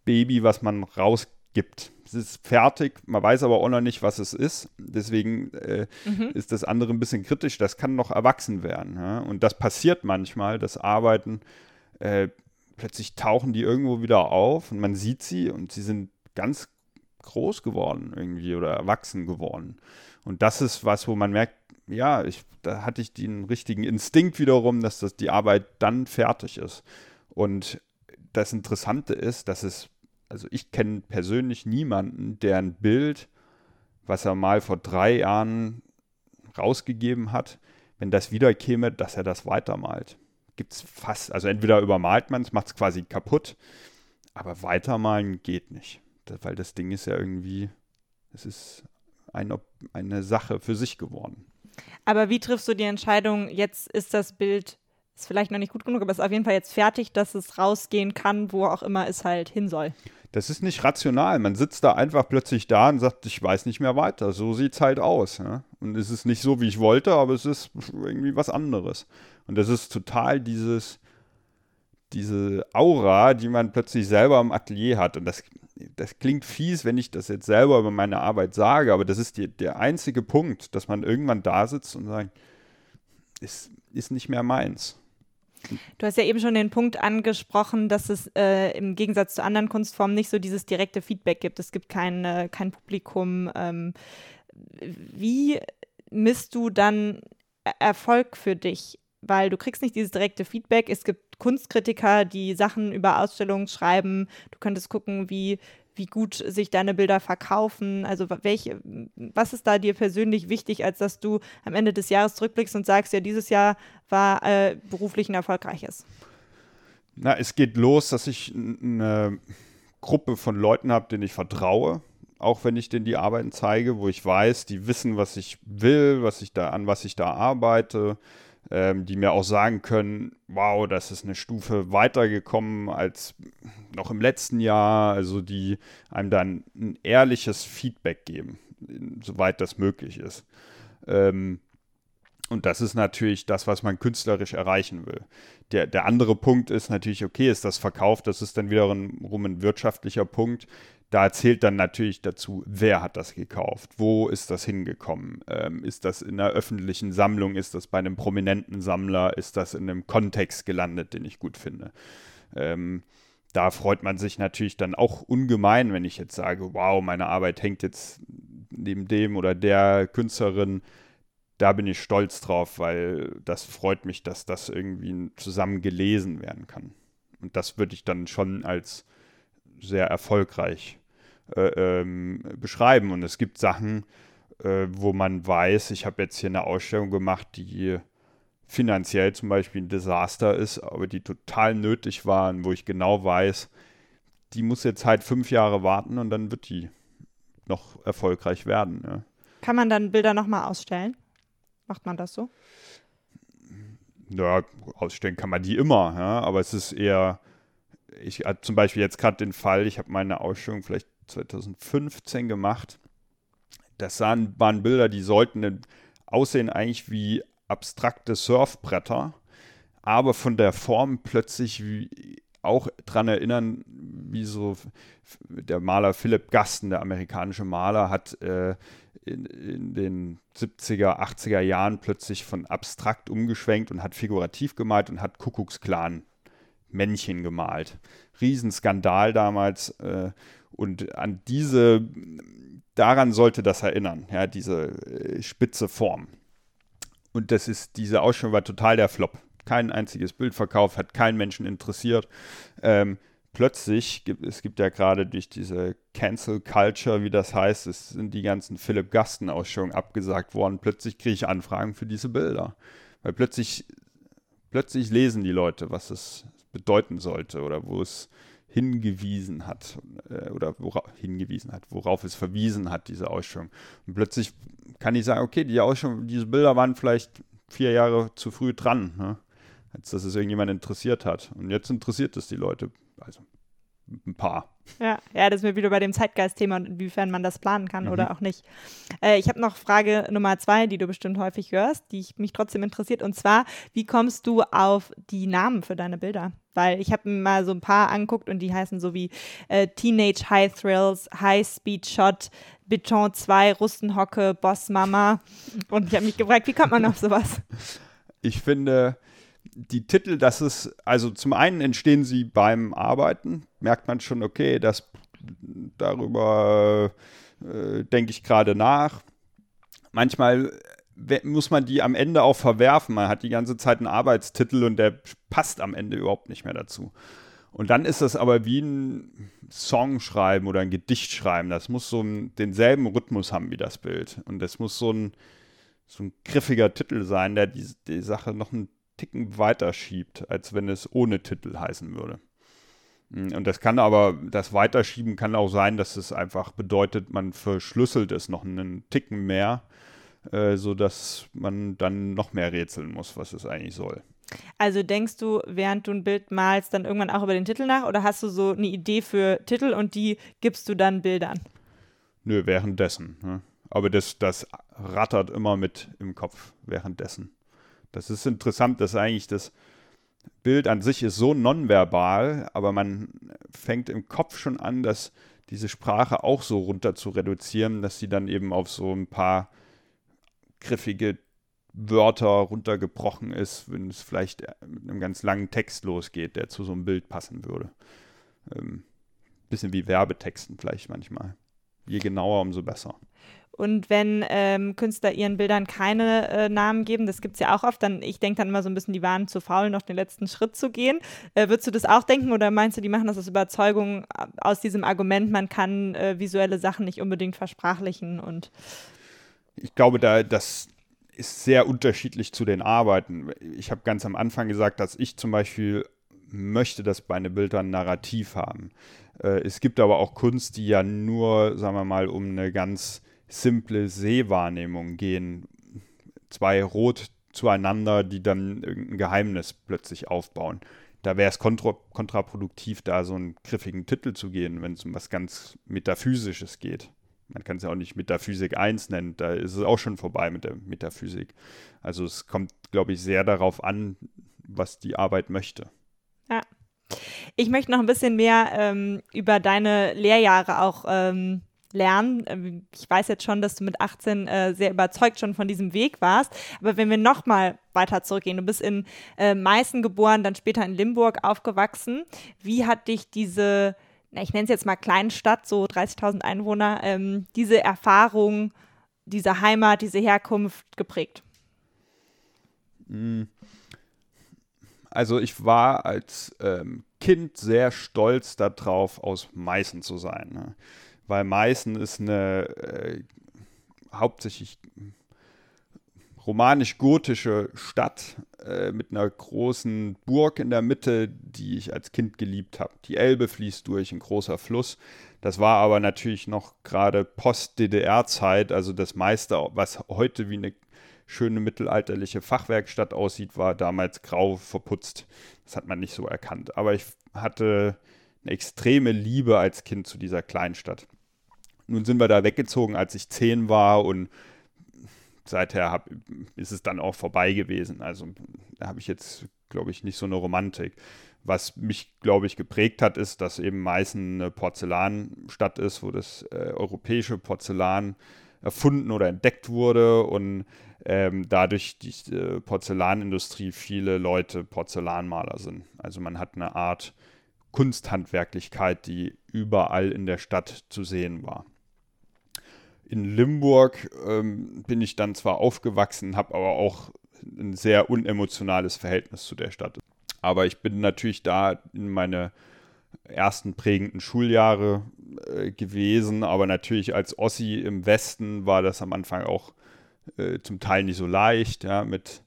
A: Baby, was man rausgibt. Es ist fertig, man weiß aber auch noch nicht, was es ist. Deswegen äh, mhm. ist das andere ein bisschen kritisch. Das kann noch erwachsen werden. Ja? Und das passiert manchmal, das Arbeiten äh, plötzlich tauchen die irgendwo wieder auf und man sieht sie und sie sind ganz groß geworden irgendwie oder erwachsen geworden. Und das ist was, wo man merkt, ja, ich, da hatte ich den richtigen Instinkt wiederum, dass das die Arbeit dann fertig ist. Und das Interessante ist, dass es, also ich kenne persönlich niemanden, der ein Bild, was er mal vor drei Jahren rausgegeben hat, wenn das wiederkäme, dass er das weitermalt gibt es fast, also entweder übermalt man es, macht es quasi kaputt, aber weitermalen geht nicht. Weil das Ding ist ja irgendwie, es ist eine, eine Sache für sich geworden.
B: Aber wie triffst du die Entscheidung, jetzt ist das Bild, ist vielleicht noch nicht gut genug, aber ist auf jeden Fall jetzt fertig, dass es rausgehen kann, wo auch immer es halt hin soll?
A: Das ist nicht rational. Man sitzt da einfach plötzlich da und sagt, ich weiß nicht mehr weiter. So sieht es halt aus. Ja? Und es ist nicht so, wie ich wollte, aber es ist irgendwie was anderes. Und das ist total dieses, diese Aura, die man plötzlich selber im Atelier hat. Und das, das klingt fies, wenn ich das jetzt selber über meine Arbeit sage, aber das ist die, der einzige Punkt, dass man irgendwann da sitzt und sagt, ist, ist nicht mehr meins.
B: Du hast ja eben schon den Punkt angesprochen, dass es äh, im Gegensatz zu anderen Kunstformen nicht so dieses direkte Feedback gibt. Es gibt kein, äh, kein Publikum. Ähm, wie misst du dann Erfolg für dich? Weil du kriegst nicht dieses direkte Feedback. Es gibt Kunstkritiker, die Sachen über Ausstellungen schreiben. Du könntest gucken, wie wie gut sich deine Bilder verkaufen? Also welche, was ist da dir persönlich wichtig, als dass du am Ende des Jahres zurückblickst und sagst, ja, dieses Jahr war äh, beruflich ein erfolgreiches?
A: Na, es geht los, dass ich eine Gruppe von Leuten habe, denen ich vertraue, auch wenn ich denen die Arbeiten zeige, wo ich weiß, die wissen, was ich will, was ich da an was ich da arbeite, ähm, die mir auch sagen können, wow, das ist eine Stufe weitergekommen als noch im letzten Jahr, also die einem dann ein ehrliches Feedback geben, soweit das möglich ist. Ähm, und das ist natürlich das, was man künstlerisch erreichen will. Der, der andere Punkt ist natürlich, okay, ist das verkauft, das ist dann wiederum ein wirtschaftlicher Punkt. Da zählt dann natürlich dazu, wer hat das gekauft, wo ist das hingekommen, ähm, ist das in einer öffentlichen Sammlung, ist das bei einem prominenten Sammler, ist das in einem Kontext gelandet, den ich gut finde. Ähm, da freut man sich natürlich dann auch ungemein, wenn ich jetzt sage, wow, meine Arbeit hängt jetzt neben dem oder der Künstlerin. Da bin ich stolz drauf, weil das freut mich, dass das irgendwie zusammen gelesen werden kann. Und das würde ich dann schon als sehr erfolgreich äh, ähm, beschreiben. Und es gibt Sachen, äh, wo man weiß, ich habe jetzt hier eine Ausstellung gemacht, die finanziell zum Beispiel ein Desaster ist, aber die total nötig waren, wo ich genau weiß, die muss jetzt halt fünf Jahre warten und dann wird die noch erfolgreich werden. Ja.
B: Kann man dann Bilder nochmal ausstellen? Macht man das so?
A: Ja, ausstellen kann man die immer, ja, aber es ist eher, ich hatte zum Beispiel jetzt gerade den Fall, ich habe meine Ausstellung vielleicht 2015 gemacht. Das sahen, waren Bilder, die sollten aussehen eigentlich wie abstrakte Surfbretter, aber von der Form plötzlich wie, auch daran erinnern, wie so der Maler Philipp Gasten, der amerikanische Maler, hat äh, in, in, den 70er, 80er Jahren plötzlich von abstrakt umgeschwenkt und hat figurativ gemalt und hat Kuckucksklan Männchen gemalt. Riesenskandal damals. Äh, und an diese, daran sollte das erinnern, ja, diese äh, spitze Form. Und das ist, diese Ausstellung war total der Flop. Kein einziges Bild verkauft, hat keinen Menschen interessiert. Ähm, plötzlich, es gibt ja gerade durch diese Cancel Culture, wie das heißt, es sind die ganzen Philipp Gasten-Ausstellungen abgesagt worden. Plötzlich kriege ich Anfragen für diese Bilder. Weil plötzlich, plötzlich lesen die Leute, was es bedeuten sollte oder wo es hingewiesen hat äh, oder worauf hingewiesen hat, worauf es verwiesen hat, diese Ausstellung. Und plötzlich kann ich sagen, okay, die Ausstellung, diese Bilder waren vielleicht vier Jahre zu früh dran, ne? als dass es irgendjemand interessiert hat. Und jetzt interessiert es die Leute. Also ein paar.
B: Ja, ja, das ist mir wieder bei dem Zeitgeist-Thema und inwiefern man das planen kann mhm. oder auch nicht. Äh, ich habe noch Frage Nummer zwei, die du bestimmt häufig hörst, die mich trotzdem interessiert. Und zwar, wie kommst du auf die Namen für deine Bilder? Weil ich habe mir mal so ein paar anguckt und die heißen so wie äh, Teenage High Thrills, High Speed Shot, Beton 2, Rustenhocke, Boss Mama. Und ich habe mich gefragt, wie kommt man auf sowas?
A: Ich finde, die Titel, das ist, also zum einen entstehen sie beim Arbeiten, merkt man schon, okay, das darüber äh, denke ich gerade nach. Manchmal muss man die am Ende auch verwerfen. Man hat die ganze Zeit einen Arbeitstitel und der passt am Ende überhaupt nicht mehr dazu. Und dann ist das aber wie ein Song schreiben oder ein Gedicht schreiben. Das muss so einen, denselben Rhythmus haben wie das Bild. Und das muss so ein, so ein griffiger Titel sein, der die, die Sache noch einen Ticken weiter schiebt, als wenn es ohne Titel heißen würde. Hm, und das kann aber, das Weiterschieben kann auch sein, dass es einfach bedeutet, man verschlüsselt es noch einen Ticken mehr, äh, sodass man dann noch mehr rätseln muss, was es eigentlich soll.
B: Also denkst du, während du ein Bild malst, dann irgendwann auch über den Titel nach oder hast du so eine Idee für Titel und die gibst du dann Bildern?
A: Nö, währenddessen. Ne? Aber das, das rattert immer mit im Kopf währenddessen. Das ist interessant, dass eigentlich das Bild an sich ist so nonverbal, aber man fängt im Kopf schon an, dass diese Sprache auch so runter zu reduzieren, dass sie dann eben auf so ein paar griffige Wörter runtergebrochen ist, wenn es vielleicht mit einem ganz langen Text losgeht, der zu so einem Bild passen würde. Ähm, bisschen wie Werbetexten vielleicht manchmal. je genauer, umso besser.
B: Und wenn ähm, Künstler ihren Bildern keine äh, Namen geben, das gibt es ja auch oft, dann ich denke dann immer so ein bisschen, die waren zu faul, noch den letzten Schritt zu gehen. Äh, würdest du das auch denken oder meinst du, die machen das aus Überzeugung, äh, aus diesem Argument, man kann äh, visuelle Sachen nicht unbedingt versprachlichen und
A: ich glaube, da das ist sehr unterschiedlich zu den Arbeiten. Ich habe ganz am Anfang gesagt, dass ich zum Beispiel möchte, dass meine Bilder ein Narrativ haben. Äh, es gibt aber auch Kunst, die ja nur, sagen wir mal, um eine ganz simple Sehwahrnehmung gehen. Zwei rot zueinander, die dann irgendein Geheimnis plötzlich aufbauen. Da wäre es kontra kontraproduktiv, da so einen griffigen Titel zu gehen, wenn es um was ganz Metaphysisches geht. Man kann es ja auch nicht Metaphysik 1 nennen, da ist es auch schon vorbei mit der Metaphysik. Also es kommt, glaube ich, sehr darauf an, was die Arbeit möchte.
B: Ja. Ich möchte noch ein bisschen mehr ähm, über deine Lehrjahre auch ähm, lernen. Ähm, ich weiß jetzt schon, dass du mit 18 äh, sehr überzeugt schon von diesem Weg warst. Aber wenn wir noch mal weiter zurückgehen, du bist in äh, Meißen geboren, dann später in Limburg aufgewachsen. Wie hat dich diese, na, ich nenne es jetzt mal Kleinstadt, so 30.000 Einwohner, ähm, diese Erfahrung, diese Heimat, diese Herkunft geprägt?
A: Hm. Also ich war als ähm, Kind sehr stolz darauf, aus Meißen zu sein. Ne? Weil Meißen ist eine äh, hauptsächlich romanisch-gotische Stadt äh, mit einer großen Burg in der Mitte, die ich als Kind geliebt habe. Die Elbe fließt durch, ein großer Fluss. Das war aber natürlich noch gerade Post-DDR-Zeit, also das meiste, was heute wie eine schöne mittelalterliche Fachwerkstatt aussieht, war damals grau verputzt. Das hat man nicht so erkannt. Aber ich hatte eine extreme Liebe als Kind zu dieser Kleinstadt. Nun sind wir da weggezogen, als ich zehn war und seither hab, ist es dann auch vorbei gewesen. Also da habe ich jetzt, glaube ich, nicht so eine Romantik. Was mich, glaube ich, geprägt hat, ist, dass eben Meißen eine Porzellanstadt ist, wo das äh, europäische Porzellan erfunden oder entdeckt wurde und ähm, dadurch die äh, Porzellanindustrie viele Leute Porzellanmaler sind. Also man hat eine Art Kunsthandwerklichkeit, die überall in der Stadt zu sehen war in Limburg ähm, bin ich dann zwar aufgewachsen, habe aber auch ein sehr unemotionales Verhältnis zu der Stadt. Aber ich bin natürlich da in meine ersten prägenden Schuljahre äh, gewesen, aber natürlich als Ossi im Westen war das am Anfang auch äh, zum Teil nicht so leicht, ja, mit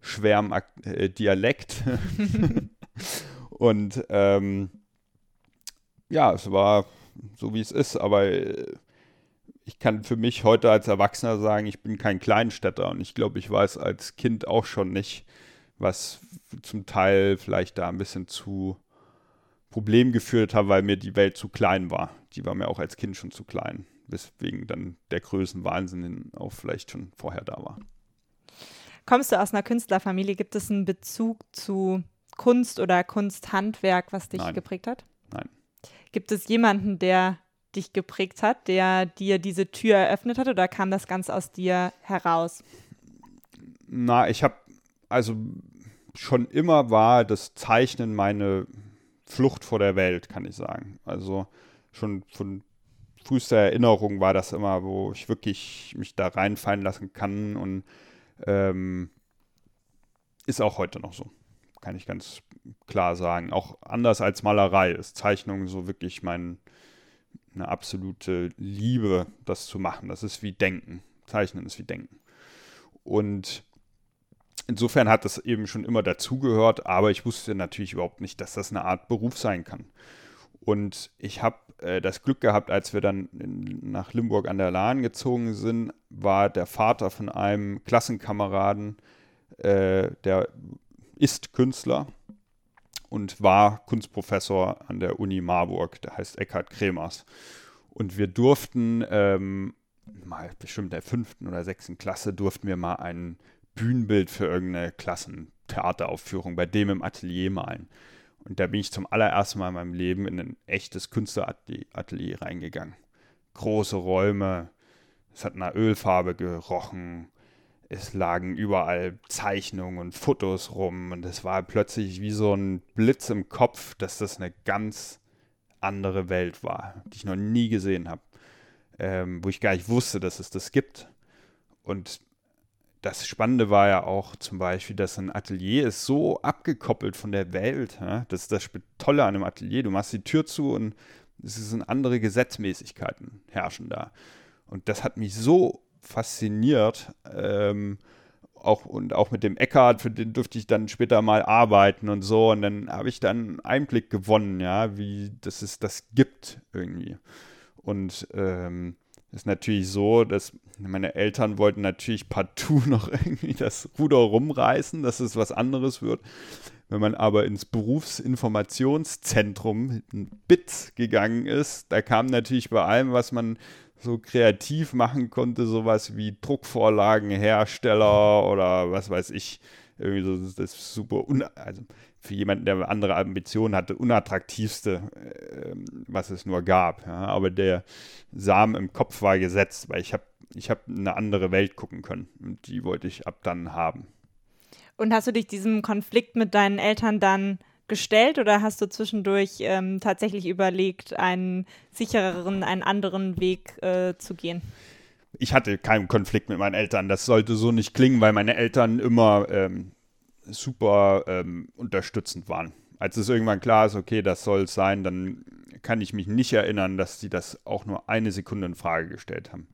A: schwerem Ak äh, Dialekt. Und ähm, ja, es war so wie es ist, aber äh, ich kann für mich heute als Erwachsener sagen, ich bin kein Kleinstädter und ich glaube, ich weiß als Kind auch schon nicht, was zum Teil vielleicht da ein bisschen zu Problem geführt hat, weil mir die Welt zu klein war. Die war mir auch als Kind schon zu klein, weswegen dann der Größenwahnsinn auch vielleicht schon vorher da war.
B: Kommst du aus einer Künstlerfamilie? Gibt es einen Bezug zu Kunst oder Kunsthandwerk, was dich
A: Nein.
B: geprägt hat?
A: Nein.
B: Gibt es jemanden, der dich geprägt hat, der dir diese Tür eröffnet hat oder kam das ganz aus dir heraus?
A: Na, ich habe also schon immer war das Zeichnen meine Flucht vor der Welt, kann ich sagen. Also schon von frühester Erinnerung war das immer, wo ich wirklich mich da reinfallen lassen kann und ähm, ist auch heute noch so, kann ich ganz klar sagen. Auch anders als Malerei ist Zeichnung so wirklich mein, eine absolute Liebe, das zu machen. Das ist wie Denken. Zeichnen ist wie Denken. Und insofern hat das eben schon immer dazugehört, aber ich wusste natürlich überhaupt nicht, dass das eine Art Beruf sein kann. Und ich habe äh, das Glück gehabt, als wir dann in, nach Limburg an der Lahn gezogen sind, war der Vater von einem Klassenkameraden, äh, der ist Künstler und war Kunstprofessor an der Uni Marburg, der heißt Eckhard Kremers. Und wir durften ähm, mal bestimmt in der fünften oder sechsten Klasse durften wir mal ein Bühnenbild für irgendeine Klassentheateraufführung bei dem im Atelier malen. Und da bin ich zum allerersten Mal in meinem Leben in ein echtes Künstleratelier reingegangen. Große Räume, es hat nach Ölfarbe gerochen, es lagen überall Zeichnungen und Fotos rum und es war plötzlich wie so ein Blitz im Kopf, dass das eine ganz andere Welt war, die ich noch nie gesehen habe. ähm, wo ich gar nicht wusste, dass es das gibt. Und das Spannende war ja auch zum Beispiel, dass ein Atelier ist so abgekoppelt von der Welt. Ja? Das ist das Tolle an einem Atelier. Du machst die Tür zu und es sind andere Gesetzmäßigkeiten herrschen da. Und das hat mich so fasziniert. Ähm, auch, und auch mit dem Eckart, für den durfte ich dann später mal arbeiten und so. Und dann habe ich dann Einblick gewonnen, ja, wie das es das gibt irgendwie. Und ähm, ist natürlich so, dass meine Eltern wollten natürlich partout noch irgendwie das Ruder rumreißen, dass es was anderes wird. Wenn man aber ins Berufsinformationszentrum BITS gegangen ist, da kam natürlich bei allem, was man so kreativ machen konnte, sowas wie Druckvorlagenhersteller oder was weiß ich, irgendwie so das super, also für jemanden, der andere Ambitionen hatte, unattraktivste, äh, was es nur gab. Ja? Aber der Samen im Kopf war gesetzt, weil ich habe ich hab eine andere Welt gucken können und die wollte ich ab dann haben.
B: Und hast du dich diesem Konflikt mit deinen Eltern dann gestellt oder hast du zwischendurch ähm, tatsächlich überlegt, einen sichereren, einen anderen Weg äh, zu gehen?
A: Ich hatte keinen Konflikt mit meinen Eltern. Das sollte so nicht klingen, weil meine Eltern immer ähm, super ähm, unterstützend waren. Als es irgendwann klar ist, okay, das soll es sein, dann kann ich mich nicht erinnern, dass sie das auch nur eine Sekunde in Frage gestellt haben.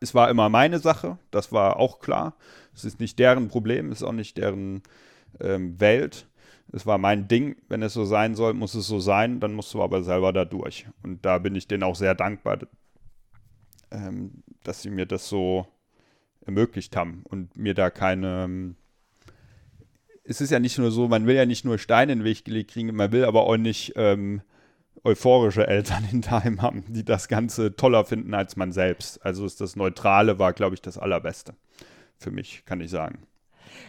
A: Es, war immer meine Sache, das war auch klar. Es ist nicht deren Problem, es ist auch nicht deren ähm, Welt. Es war mein Ding, wenn es so sein soll, muss es so sein, dann musst du aber selber da durch. Und da bin ich denen auch sehr dankbar, ähm, dass sie mir das so ermöglicht haben und mir da keine ähm, es ist ja nicht nur so, man will ja nicht nur Steine in den Weg gelegt kriegen, man will aber auch nicht ähm, euphorische Eltern in Time haben, die das Ganze toller finden als man selbst. Also ist das Neutrale war, glaube ich, das Allerbeste. Für mich, kann ich sagen.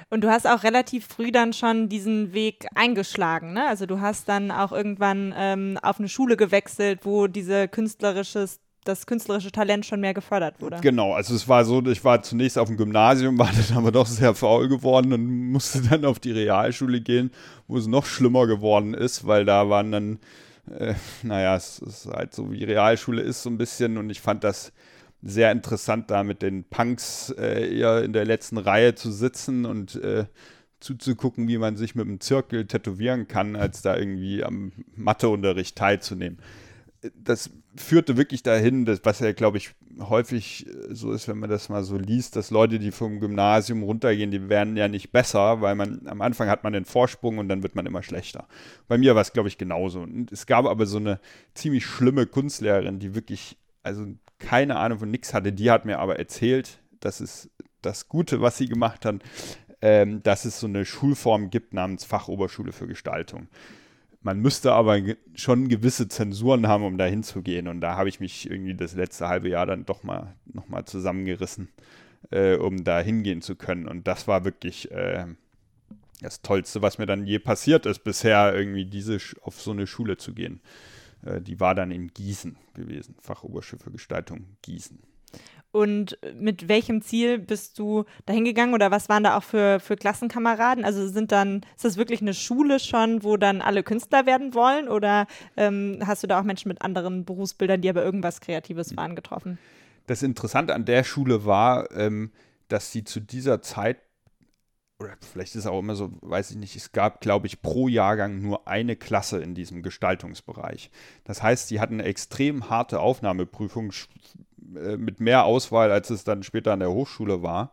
B: Und du hast auch relativ früh dann schon diesen Weg eingeschlagen, ne? Also du hast dann auch irgendwann ähm, auf eine Schule gewechselt, wo diese künstlerisches das künstlerische Talent schon mehr gefördert wurde.
A: Genau, also es war so, ich war zunächst auf dem Gymnasium, war dann aber doch sehr faul geworden und musste dann auf die Realschule gehen, wo es noch schlimmer geworden ist, weil da waren dann, äh, naja, es ist halt so wie Realschule ist so ein bisschen und ich fand das sehr interessant, da mit den Punks äh, eher in der letzten Reihe zu sitzen und äh, zuzugucken, wie man sich mit einem Zirkel tätowieren kann, als da irgendwie am Matheunterricht teilzunehmen das führte wirklich dahin, dass, was ja, glaube ich, häufig so ist, wenn man das mal so liest, dass Leute, die vom Gymnasium runtergehen, die werden ja nicht besser, weil man am Anfang hat man den Vorsprung und dann wird man immer schlechter. Bei mir war es, glaube ich, genauso. Und es gab aber so eine ziemlich schlimme Kunstlehrerin, die wirklich, also keine Ahnung von nichts hatte, die hat mir aber erzählt, dass es das Gute, was sie gemacht hat, ähm, dass es so eine Schulform gibt namens Fachoberschule für Gestaltung. Man müsste aber schon gewisse Zensuren haben, um da hinzugehen. Und da habe ich mich irgendwie das letzte halbe Jahr dann doch mal nochmal zusammengerissen, äh, um da hingehen zu können. Und das war wirklich äh, das Tollste, was mir dann je passiert ist, bisher irgendwie diese auf so eine Schule zu gehen. Äh, die war dann in Gießen gewesen, Fachoberschule Gestaltung Gießen.
B: Und mit welchem Ziel bist du da hingegangen oder was waren da auch für, für Klassenkameraden? Also sind dann, ist das wirklich eine Schule schon, wo dann alle Künstler werden wollen oder ähm, hast du da auch Menschen mit anderen Berufsbildern, die aber irgendwas Kreatives waren, getroffen?
A: Das Interessante an der Schule war, ähm, dass sie zu dieser Zeit oder vielleicht ist es auch immer so, weiß ich nicht, es gab, glaube ich, pro Jahrgang nur eine Klasse in diesem Gestaltungsbereich. Das heißt, sie hatten eine extrem harte Aufnahmeprüfung äh, mit mehr Auswahl, als es dann später an der Hochschule war.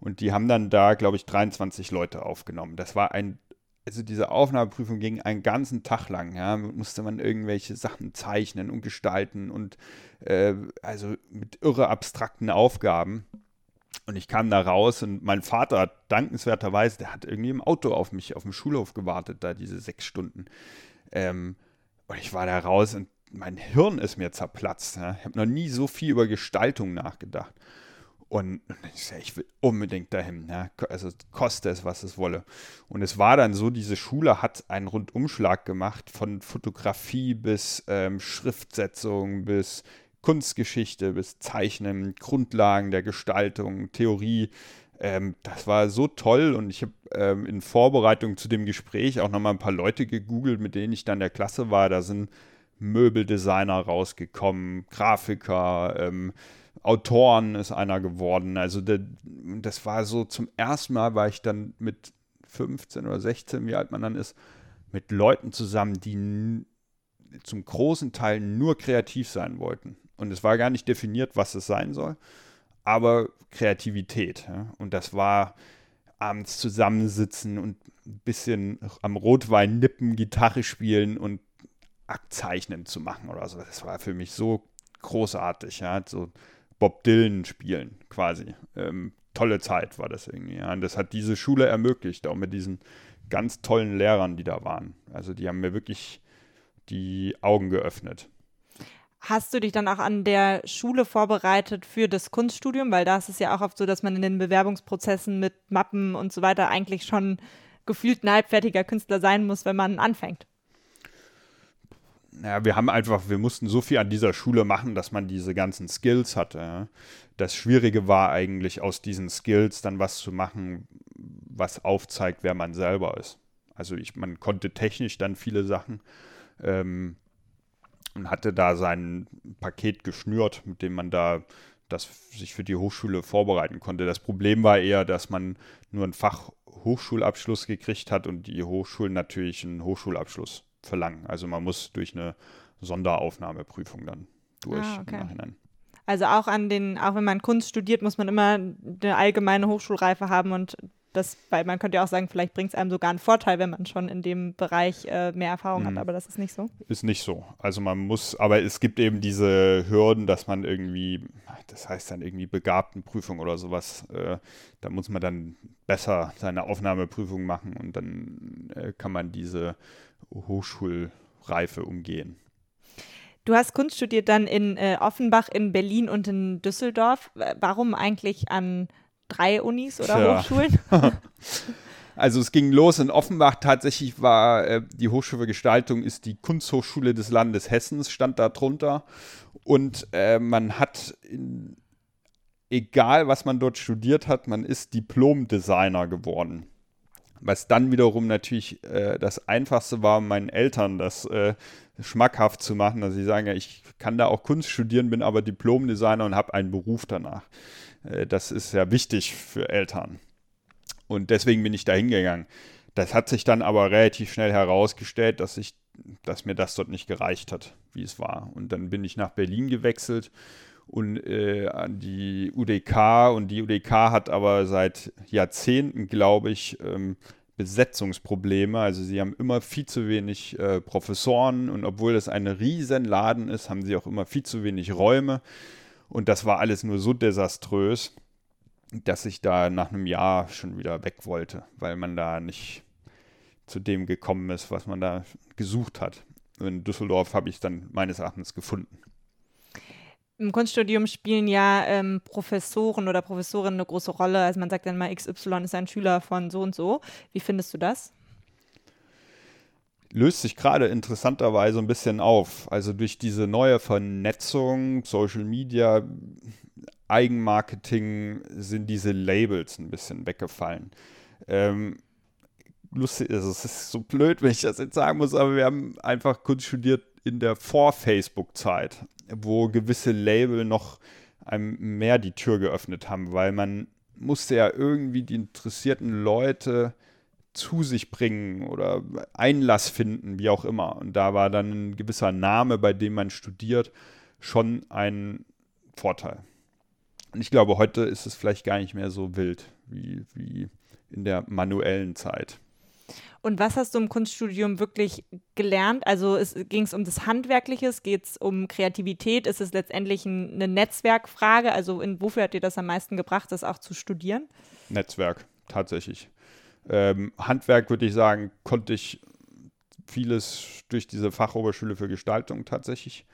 A: Und die haben dann da, glaube ich, 23 Leute aufgenommen. Das war ein, also diese Aufnahmeprüfung ging einen ganzen Tag lang. Ja, musste man irgendwelche Sachen zeichnen und gestalten und äh, also mit irre abstrakten Aufgaben. Und ich kam da raus und mein Vater, dankenswerterweise, der hat irgendwie im Auto auf mich auf dem Schulhof gewartet, da diese sechs Stunden. Ähm, und ich war da raus und mein Hirn ist mir zerplatzt. Ja. Ich habe noch nie so viel über Gestaltung nachgedacht. Und ich, sag, ich will unbedingt dahin. Ja. Also koste es, was es wolle. Und es war dann so, diese Schule hat einen Rundumschlag gemacht von Fotografie bis ähm, Schriftsetzung bis Kunstgeschichte bis Zeichnen, Grundlagen der Gestaltung, Theorie. Ähm, das war so toll und ich habe ähm, in Vorbereitung zu dem Gespräch auch nochmal ein paar Leute gegoogelt, mit denen ich dann in der Klasse war. Da sind Möbeldesigner rausgekommen, Grafiker, ähm, Autoren ist einer geworden. Also der, das war so zum ersten Mal, war ich dann mit 15 oder 16, wie alt man dann ist, mit Leuten zusammen, die zum großen Teil nur kreativ sein wollten. Und es war gar nicht definiert, was es sein soll, aber Kreativität. Ja? Und das war abends zusammensitzen und ein bisschen am Rotwein nippen, Gitarre spielen und Aktzeichnen zu machen oder so. Das war für mich so großartig. Ja? So Bob Dylan spielen quasi. Ähm, tolle Zeit war das irgendwie. Ja. Und das hat diese Schule ermöglicht, auch mit diesen ganz tollen Lehrern, die da waren. Also die haben mir wirklich die Augen geöffnet.
B: Hast du dich dann auch an der Schule vorbereitet für das Kunststudium? Weil da ist es ja auch oft so, dass man in den Bewerbungsprozessen mit Mappen und so weiter eigentlich schon gefühlt ein halbfertiger Künstler sein muss, wenn man anfängt
A: ja, wir haben einfach, wir mussten so viel an dieser Schule machen, dass man diese ganzen Skills hatte. Das Schwierige war eigentlich, aus diesen Skills dann was zu machen, was aufzeigt, wer man selber ist. Also ich, man konnte technisch dann viele Sachen ähm, und hatte da sein Paket geschnürt, mit dem man da das sich für die Hochschule vorbereiten konnte. Das Problem war eher, dass man nur einen Fachhochschulabschluss gekriegt hat und die Hochschulen natürlich einen Hochschulabschluss verlangen. Also man muss durch eine Sonderaufnahmeprüfung dann durch ah, okay. im Nachhinein.
B: Also auch an den, auch wenn man Kunst studiert, muss man immer eine allgemeine Hochschulreife haben und das, weil man könnte ja auch sagen, vielleicht bringt es einem sogar einen Vorteil, wenn man schon in dem Bereich äh, mehr Erfahrung mhm. hat, aber das ist nicht so.
A: Ist nicht so. Also man muss, aber es gibt eben diese Hürden, dass man irgendwie, das heißt dann irgendwie Begabtenprüfung oder sowas, äh, da muss man dann besser seine Aufnahmeprüfung machen und dann äh, kann man diese Hochschulreife umgehen.
B: Du hast Kunst studiert dann in äh, Offenbach, in Berlin und in Düsseldorf. Warum eigentlich an drei Unis oder ja. Hochschulen?
A: also es ging los in Offenbach. Tatsächlich war äh, die Hochschule für Gestaltung ist die Kunsthochschule des Landes Hessens, stand da drunter. Und äh, man hat, in, egal was man dort studiert hat, man ist Diplom-Designer geworden. Was dann wiederum natürlich äh, das Einfachste war, meinen Eltern das äh, schmackhaft zu machen, dass sie sagen, ja, ich kann da auch Kunst studieren, bin aber Diplom-Designer und habe einen Beruf danach. Äh, das ist ja wichtig für Eltern. Und deswegen bin ich da hingegangen. Das hat sich dann aber relativ schnell herausgestellt, dass, ich, dass mir das dort nicht gereicht hat, wie es war. Und dann bin ich nach Berlin gewechselt und äh, an die UDK und die UDK hat aber seit Jahrzehnten, glaube ich, ähm, Besetzungsprobleme. Also sie haben immer viel zu wenig äh, Professoren und obwohl das ein riesen Laden ist, haben sie auch immer viel zu wenig Räume und das war alles nur so desaströs, dass ich da nach einem Jahr schon wieder weg wollte, weil man da nicht zu dem gekommen ist, was man da gesucht hat. In Düsseldorf habe ich dann meines Erachtens gefunden.
B: Im Kunststudium spielen ja ähm, Professoren oder Professorinnen eine große Rolle. Also man sagt dann mal, XY ist ein Schüler von so und so. Wie findest du das?
A: Löst sich gerade interessanterweise ein bisschen auf. Also durch diese neue Vernetzung, Social Media, Eigenmarketing sind diese Labels ein bisschen weggefallen. Ähm, lustig, also es ist so blöd, wenn ich das jetzt sagen muss, aber wir haben einfach Kunst studiert in der Vor-Facebook-Zeit wo gewisse Label noch einem mehr die Tür geöffnet haben, weil man musste ja irgendwie die interessierten Leute zu sich bringen oder Einlass finden, wie auch immer. Und da war dann ein gewisser Name, bei dem man studiert, schon ein Vorteil. Und ich glaube, heute ist es vielleicht gar nicht mehr so wild wie, wie in der manuellen Zeit.
B: Und was hast du im Kunststudium wirklich gelernt? Also ging es um das Handwerkliche, geht es um Kreativität? Ist es letztendlich ein, eine Netzwerkfrage? Also in, wofür hat dir das am meisten gebracht, das auch zu studieren?
A: Netzwerk, tatsächlich. Ähm, Handwerk würde ich sagen, konnte ich vieles durch diese Fachoberschule für Gestaltung tatsächlich.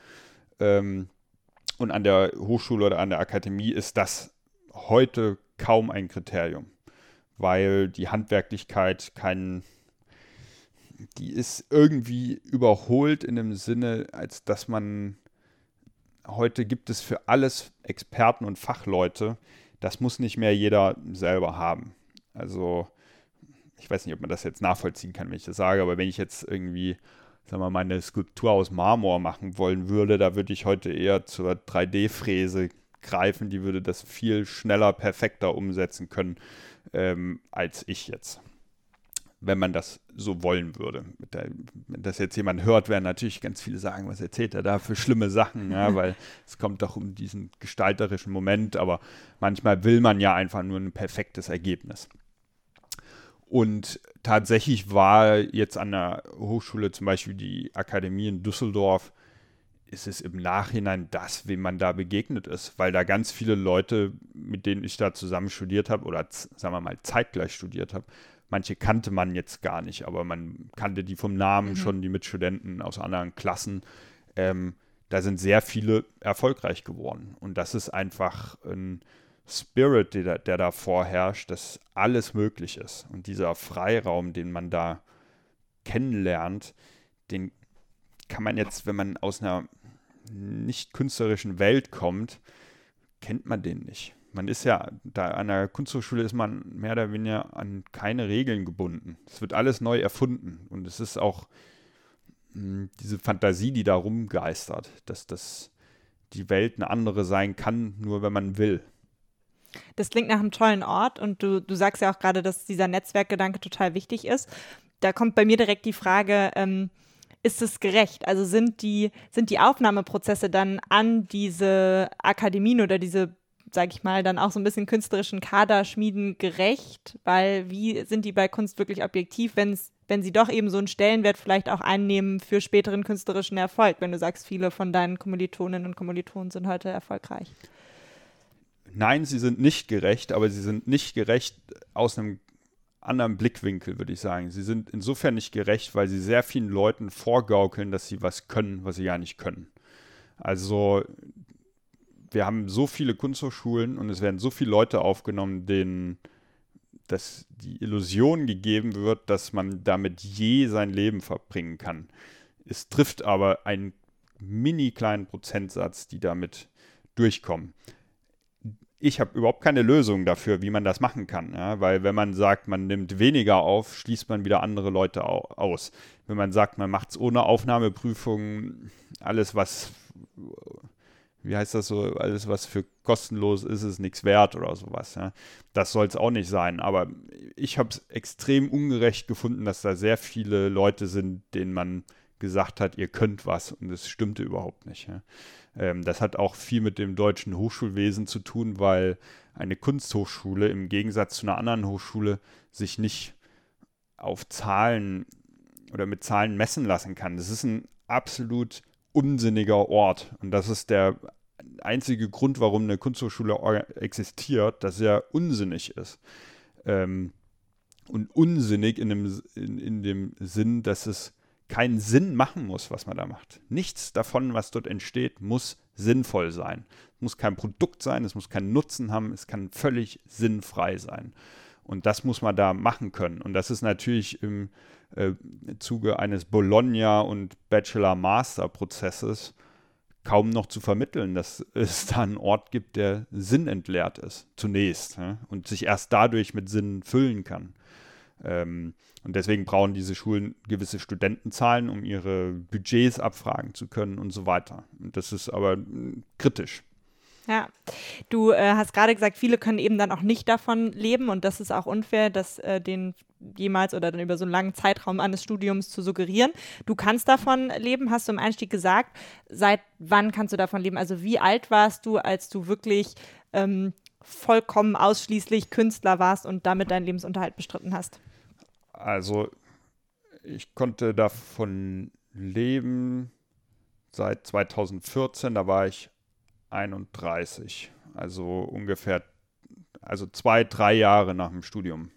A: Ähm, und an der Hochschule oder an der Akademie ist das heute kaum ein Kriterium, weil die Handwerklichkeit keinen die ist irgendwie überholt in dem Sinne, als dass man heute gibt es für alles Experten und Fachleute. Das muss nicht mehr jeder selber haben. Also ich weiß nicht, ob man das jetzt nachvollziehen kann, wenn ich das sage, aber wenn ich jetzt irgendwie sagen wir mal, eine Skulptur aus Marmor machen wollen würde, da würde ich heute eher zur 3D-Fräse greifen. Die würde das viel schneller, perfekter umsetzen können ähm, als ich jetzt wenn man das so wollen würde. Wenn das jetzt jemand hört, werden natürlich ganz viele sagen, was erzählt er da für schlimme Sachen, ja, weil es kommt doch um diesen gestalterischen Moment, aber manchmal will man ja einfach nur ein perfektes Ergebnis. Und tatsächlich war jetzt an der Hochschule, zum Beispiel die Akademie in Düsseldorf, ist es im Nachhinein das, wem man da begegnet ist, weil da ganz viele Leute, mit denen ich da zusammen studiert habe oder sagen wir mal zeitgleich studiert habe, Manche kannte man jetzt gar nicht, aber man kannte die vom Namen mhm. schon, die Mitstudenten aus anderen Klassen. Ähm, da sind sehr viele erfolgreich geworden. Und das ist einfach ein Spirit, der, der da vorherrscht, dass alles möglich ist. Und dieser Freiraum, den man da kennenlernt, den kann man jetzt, wenn man aus einer nicht künstlerischen Welt kommt, kennt man den nicht man ist ja, da an der Kunsthochschule ist man mehr oder weniger an keine Regeln gebunden. Es wird alles neu erfunden und es ist auch hm, diese Fantasie, die da rumgeistert, dass das die Welt eine andere sein kann, nur wenn man will.
B: Das klingt nach einem tollen Ort und du, du sagst ja auch gerade, dass dieser Netzwerkgedanke total wichtig ist. Da kommt bei mir direkt die Frage, ähm, ist es gerecht? Also sind die, sind die Aufnahmeprozesse dann an diese Akademien oder diese sage ich mal, dann auch so ein bisschen künstlerischen Kaderschmieden gerecht, weil wie sind die bei Kunst wirklich objektiv, wenn's, wenn sie doch eben so einen Stellenwert vielleicht auch einnehmen für späteren künstlerischen Erfolg, wenn du sagst, viele von deinen Kommilitoninnen und Kommilitonen sind heute erfolgreich?
A: Nein, sie sind nicht gerecht, aber sie sind nicht gerecht aus einem anderen Blickwinkel, würde ich sagen. Sie sind insofern nicht gerecht, weil sie sehr vielen Leuten vorgaukeln, dass sie was können, was sie ja nicht können. Also wir haben so viele Kunsthochschulen und es werden so viele Leute aufgenommen, denen dass die Illusion gegeben wird, dass man damit je sein Leben verbringen kann. Es trifft aber einen mini kleinen Prozentsatz, die damit durchkommen. Ich habe überhaupt keine Lösung dafür, wie man das machen kann, ja? weil wenn man sagt, man nimmt weniger auf, schließt man wieder andere Leute aus. Wenn man sagt, man macht es ohne Aufnahmeprüfung, alles was wie heißt das so, alles was für kostenlos ist, ist nichts wert oder sowas. Ja. Das soll es auch nicht sein. Aber ich habe es extrem ungerecht gefunden, dass da sehr viele Leute sind, denen man gesagt hat, ihr könnt was und es stimmte überhaupt nicht. Ja. Ähm, das hat auch viel mit dem deutschen Hochschulwesen zu tun, weil eine Kunsthochschule im Gegensatz zu einer anderen Hochschule sich nicht auf Zahlen oder mit Zahlen messen lassen kann. Das ist ein absolut unsinniger Ort. Und das ist der einzige Grund, warum eine Kunsthochschule existiert, dass er unsinnig ist. Ähm, und unsinnig in dem, in, in dem Sinn, dass es keinen Sinn machen muss, was man da macht. Nichts davon, was dort entsteht, muss sinnvoll sein. Es muss kein Produkt sein, es muss keinen Nutzen haben, es kann völlig sinnfrei sein. Und das muss man da machen können. Und das ist natürlich im äh, Zuge eines Bologna- und Bachelor-Master-Prozesses kaum noch zu vermitteln, dass es da einen Ort gibt, der sinnentleert ist, zunächst, ja, und sich erst dadurch mit Sinn füllen kann. Ähm, und deswegen brauchen diese Schulen gewisse Studentenzahlen, um ihre Budgets abfragen zu können und so weiter. Und das ist aber hm, kritisch.
B: Ja, du äh, hast gerade gesagt, viele können eben dann auch nicht davon leben und das ist auch unfair, das äh, den jemals oder dann über so einen langen Zeitraum eines Studiums zu suggerieren. Du kannst davon leben, hast du im Einstieg gesagt. Seit wann kannst du davon leben? Also wie alt warst du, als du wirklich ähm, vollkommen ausschließlich Künstler warst und damit deinen Lebensunterhalt bestritten hast?
A: Also ich konnte davon leben seit 2014, da war ich 31. Also ungefähr, also zwei, drei Jahre nach dem Studium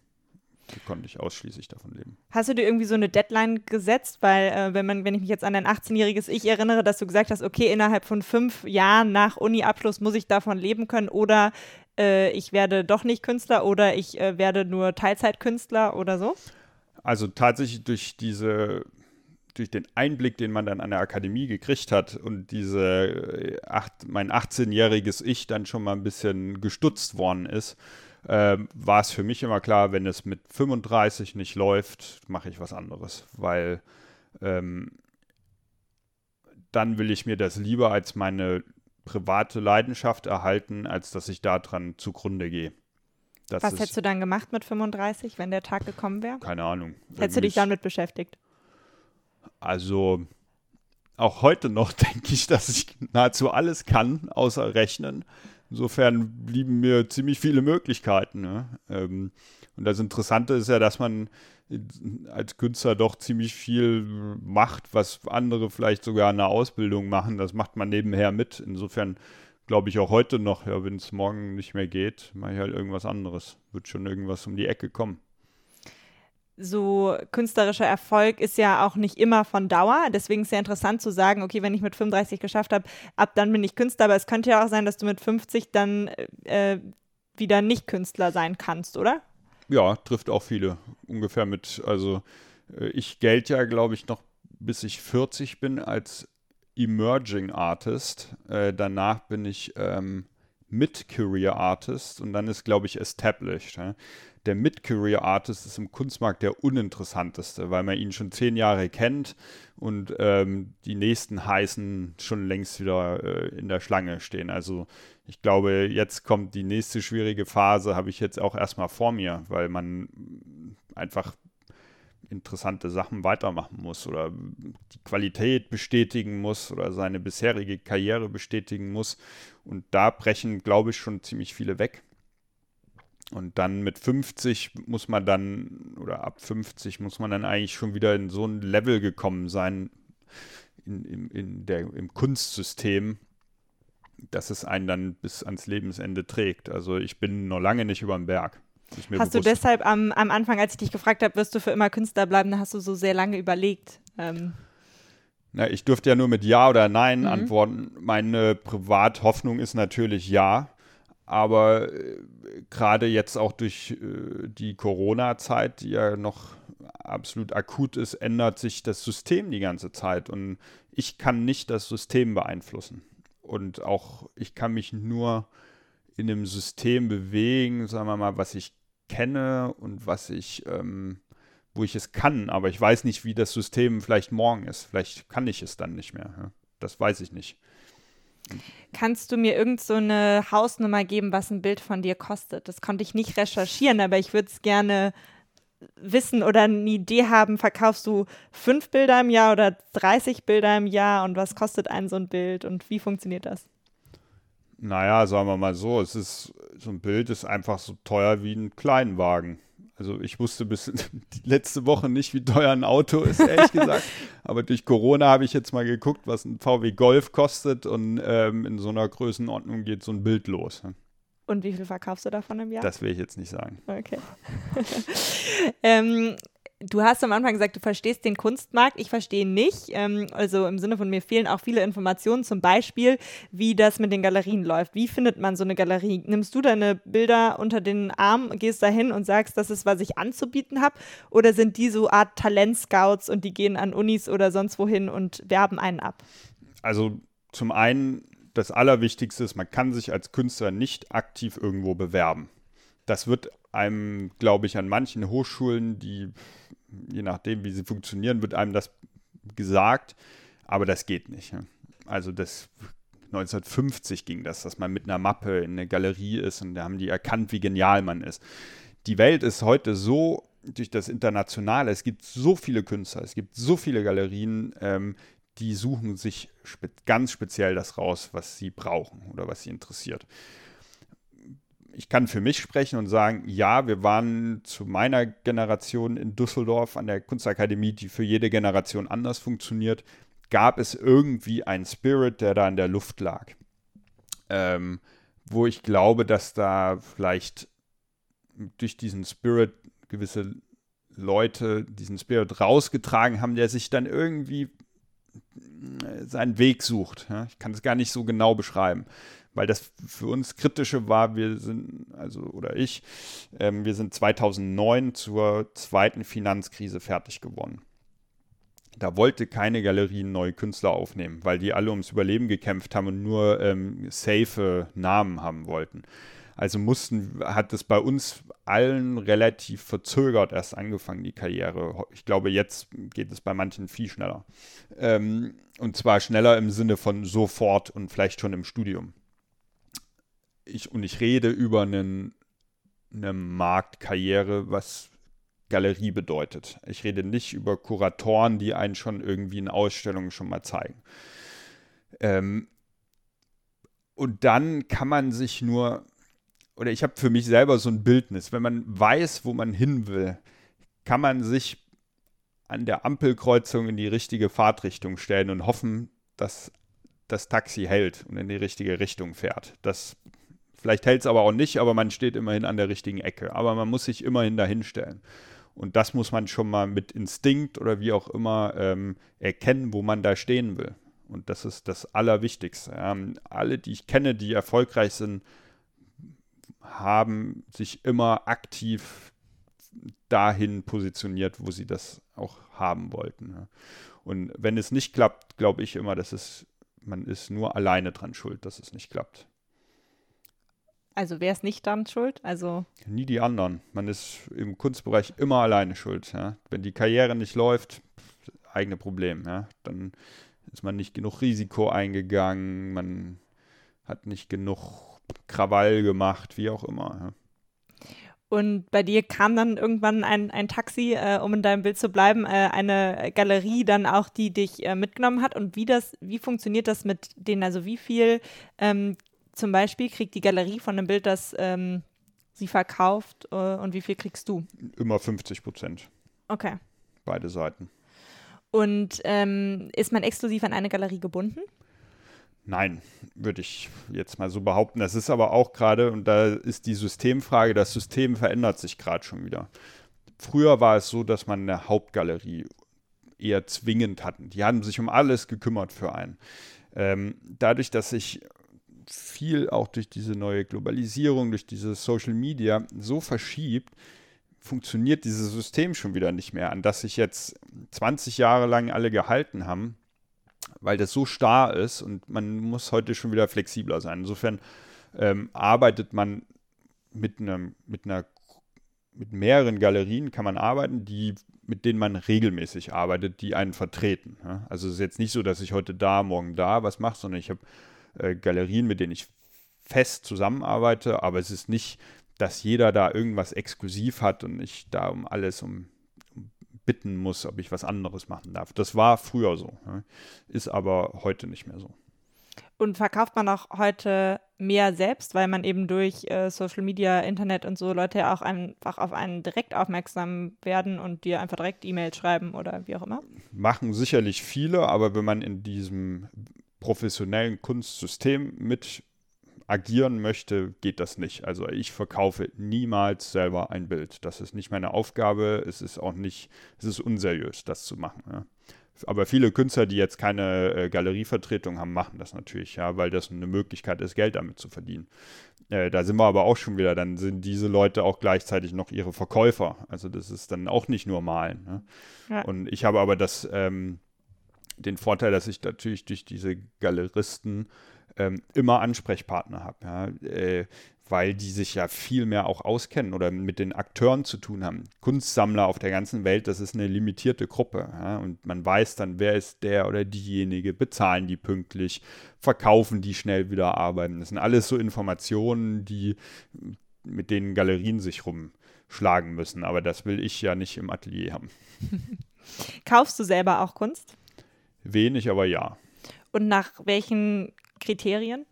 A: konnte ich ausschließlich davon leben.
B: Hast du dir irgendwie so eine Deadline gesetzt? Weil, äh, wenn, man, wenn ich mich jetzt an dein 18-jähriges Ich erinnere, dass du gesagt hast, okay, innerhalb von fünf Jahren nach Uni-Abschluss muss ich davon leben können oder äh, ich werde doch nicht Künstler oder ich äh, werde nur Teilzeitkünstler oder so?
A: Also tatsächlich durch diese durch den Einblick, den man dann an der Akademie gekriegt hat und diese äh, acht, mein 18-jähriges Ich dann schon mal ein bisschen gestutzt worden ist, äh, war es für mich immer klar, wenn es mit 35 nicht läuft, mache ich was anderes, weil ähm, dann will ich mir das lieber als meine private Leidenschaft erhalten, als dass ich daran zugrunde gehe.
B: Das Was hättest du dann gemacht mit 35, wenn der Tag gekommen wäre?
A: Keine Ahnung.
B: Hättest du dich damit beschäftigt?
A: Also auch heute noch denke ich, dass ich nahezu alles kann, außer rechnen. Insofern blieben mir ziemlich viele Möglichkeiten. Ne? Ähm, und das Interessante ist ja, dass man als Künstler doch ziemlich viel macht, was andere vielleicht sogar in der Ausbildung machen. Das macht man nebenher mit. Insofern glaube ich auch heute noch, ja, wenn es morgen nicht mehr geht, mache ich halt irgendwas anderes. Wird schon irgendwas um die Ecke kommen
B: so künstlerischer Erfolg ist ja auch nicht immer von Dauer. Deswegen ist es ja interessant zu sagen, okay, wenn ich mit 35 geschafft habe, ab dann bin ich Künstler. Aber es könnte ja auch sein, dass du mit 50 dann äh, wieder nicht Künstler sein kannst, oder?
A: Ja, trifft auch viele. Ungefähr mit, also äh, ich gelte ja, glaube ich, noch bis ich 40 bin als Emerging Artist. Äh, danach bin ich ähm, Mid-Career Artist und dann ist, glaube ich, Established. Ja? Der Mid-Career Artist ist im Kunstmarkt der uninteressanteste, weil man ihn schon zehn Jahre kennt und ähm, die nächsten heißen schon längst wieder äh, in der Schlange stehen. Also ich glaube, jetzt kommt die nächste schwierige Phase, habe ich jetzt auch erstmal vor mir, weil man einfach interessante Sachen weitermachen muss oder die Qualität bestätigen muss oder seine bisherige Karriere bestätigen muss. Und da brechen, glaube ich, schon ziemlich viele weg. Und dann mit 50 muss man dann, oder ab 50 muss man dann eigentlich schon wieder in so ein Level gekommen sein, in, in, in der, im Kunstsystem, dass es einen dann bis ans Lebensende trägt. Also ich bin noch lange nicht über den Berg.
B: Hast bewusst. du deshalb am, am Anfang, als ich dich gefragt habe, wirst du für immer Künstler bleiben, hast du so sehr lange überlegt? Ähm.
A: Na, ich durfte ja nur mit Ja oder Nein mhm. antworten. Meine Privathoffnung ist natürlich Ja. Aber äh, gerade jetzt auch durch äh, die Corona-Zeit, die ja noch absolut akut ist, ändert sich das System die ganze Zeit. Und ich kann nicht das System beeinflussen. Und auch ich kann mich nur in dem System bewegen, sagen wir mal, was ich kenne und was ich, ähm, wo ich es kann. Aber ich weiß nicht, wie das System vielleicht morgen ist. Vielleicht kann ich es dann nicht mehr. Das weiß ich nicht.
B: Kannst du mir irgend so eine Hausnummer geben, was ein Bild von dir kostet? Das konnte ich nicht recherchieren, aber ich würde es gerne wissen oder eine Idee haben, verkaufst du fünf Bilder im Jahr oder 30 Bilder im Jahr und was kostet ein so ein Bild und wie funktioniert das?
A: Naja, sagen wir mal so, es ist, so ein Bild ist einfach so teuer wie ein Kleinwagen. Also ich wusste bis letzte Woche nicht, wie teuer ein Auto ist, ehrlich gesagt. Aber durch Corona habe ich jetzt mal geguckt, was ein VW Golf kostet und ähm, in so einer Größenordnung geht so ein Bild los.
B: Und wie viel verkaufst du davon im Jahr?
A: Das will ich jetzt nicht sagen.
B: Okay. ähm, Du hast am Anfang gesagt, du verstehst den Kunstmarkt. Ich verstehe nicht. Ähm, also im Sinne von mir fehlen auch viele Informationen, zum Beispiel, wie das mit den Galerien läuft. Wie findet man so eine Galerie? Nimmst du deine Bilder unter den Arm, gehst da hin und sagst, das ist, was ich anzubieten habe? Oder sind die so Art Talentscouts und die gehen an Unis oder sonst wohin und werben einen ab?
A: Also zum einen, das Allerwichtigste ist, man kann sich als Künstler nicht aktiv irgendwo bewerben. Das wird einem, glaube ich, an manchen Hochschulen, die, je nachdem, wie sie funktionieren, wird einem das gesagt, aber das geht nicht. Also das 1950 ging das, dass man mit einer Mappe in eine Galerie ist und da haben die erkannt, wie genial man ist. Die Welt ist heute so durch das Internationale, es gibt so viele Künstler, es gibt so viele Galerien, ähm, die suchen sich spe ganz speziell das raus, was sie brauchen oder was sie interessiert ich kann für mich sprechen und sagen, ja, wir waren zu meiner Generation in Düsseldorf an der Kunstakademie, die für jede Generation anders funktioniert, gab es irgendwie einen Spirit, der da in der Luft lag. Ähm, wo ich glaube, dass da vielleicht durch diesen Spirit gewisse Leute diesen Spirit rausgetragen haben, der sich dann irgendwie äh, seinen Weg sucht. Ich kann es gar nicht so genau beschreiben weil das für uns kritische war, wir sind, also oder ich, ähm, wir sind 2009 zur zweiten Finanzkrise fertig geworden. Da wollte keine Galerie neue Künstler aufnehmen, weil die alle ums Überleben gekämpft haben und nur ähm, safe Namen haben wollten. Also mussten, hat es bei uns allen relativ verzögert erst angefangen, die Karriere. Ich glaube, jetzt geht es bei manchen viel schneller. Ähm, und zwar schneller im Sinne von sofort und vielleicht schon im Studium. Ich, und ich rede über einen, eine Marktkarriere, was Galerie bedeutet. Ich rede nicht über Kuratoren, die einen schon irgendwie in Ausstellungen schon mal zeigen. Ähm, und dann kann man sich nur, oder ich habe für mich selber so ein Bildnis, wenn man weiß, wo man hin will, kann man sich an der Ampelkreuzung in die richtige Fahrtrichtung stellen und hoffen, dass das Taxi hält und in die richtige Richtung fährt. Das vielleicht hält es aber auch nicht, aber man steht immerhin an der richtigen Ecke. Aber man muss sich immerhin dahin stellen. Und das muss man schon mal mit Instinkt oder wie auch immer ähm, erkennen, wo man da stehen will. Und das ist das Allerwichtigste. Ja. Alle, die ich kenne, die erfolgreich sind, haben sich immer aktiv dahin positioniert, wo sie das auch haben wollten. Ja. Und wenn es nicht klappt, glaube ich immer, dass es, man ist nur alleine dran schuld, dass es nicht klappt.
B: Also wer ist nicht dann schuld? Also
A: nie die anderen. Man ist im Kunstbereich immer alleine schuld. Ja. Wenn die Karriere nicht läuft, eigene Problem. Ja. Dann ist man nicht genug Risiko eingegangen, man hat nicht genug Krawall gemacht, wie auch immer. Ja.
B: Und bei dir kam dann irgendwann ein, ein Taxi, äh, um in deinem Bild zu bleiben, äh, eine Galerie dann auch, die dich äh, mitgenommen hat. Und wie das, wie funktioniert das mit denen? Also wie viel ähm, zum Beispiel kriegt die Galerie von einem Bild, das ähm, sie verkauft äh, und wie viel kriegst du?
A: Immer 50 Prozent.
B: Okay.
A: Beide Seiten.
B: Und ähm, ist man exklusiv an eine Galerie gebunden?
A: Nein, würde ich jetzt mal so behaupten. Das ist aber auch gerade, und da ist die Systemfrage, das System verändert sich gerade schon wieder. Früher war es so, dass man eine Hauptgalerie eher zwingend hatten. Die haben sich um alles gekümmert für einen. Ähm, dadurch, dass sich viel auch durch diese neue Globalisierung, durch diese Social Media so verschiebt, funktioniert dieses System schon wieder nicht mehr, an das sich jetzt 20 Jahre lang alle gehalten haben, weil das so starr ist und man muss heute schon wieder flexibler sein. Insofern ähm, arbeitet man mit, einem, mit einer mit mehreren Galerien kann man arbeiten, die, mit denen man regelmäßig arbeitet, die einen vertreten. Ja? Also es ist jetzt nicht so, dass ich heute da, morgen da was mache, sondern ich habe äh, Galerien, mit denen ich fest zusammenarbeite, aber es ist nicht dass jeder da irgendwas exklusiv hat und ich da um alles um, um bitten muss, ob ich was anderes machen darf. Das war früher so, ne? ist aber heute nicht mehr so.
B: Und verkauft man auch heute mehr selbst, weil man eben durch äh, Social Media, Internet und so Leute auch einfach auf einen direkt aufmerksam werden und dir einfach direkt E-Mails schreiben oder wie auch immer?
A: Machen sicherlich viele, aber wenn man in diesem professionellen Kunstsystem mit agieren möchte, geht das nicht. Also ich verkaufe niemals selber ein Bild. Das ist nicht meine Aufgabe. Es ist auch nicht, es ist unseriös, das zu machen. Ja. Aber viele Künstler, die jetzt keine äh, Galerievertretung haben, machen das natürlich, ja, weil das eine Möglichkeit ist, Geld damit zu verdienen. Äh, da sind wir aber auch schon wieder, dann sind diese Leute auch gleichzeitig noch ihre Verkäufer. Also das ist dann auch nicht nur malen. Ne? Ja. Und ich habe aber das, ähm, den Vorteil, dass ich natürlich durch diese Galeristen ähm, immer Ansprechpartner habe, ja, äh, weil die sich ja viel mehr auch auskennen oder mit den Akteuren zu tun haben. Kunstsammler auf der ganzen Welt, das ist eine limitierte Gruppe ja, und man weiß dann, wer ist der oder diejenige, bezahlen die pünktlich, verkaufen die schnell wieder arbeiten. Das sind alles so Informationen, die mit denen Galerien sich rumschlagen müssen, aber das will ich ja nicht im Atelier haben.
B: Kaufst du selber auch Kunst?
A: Wenig, aber ja.
B: Und nach welchen Kriterien?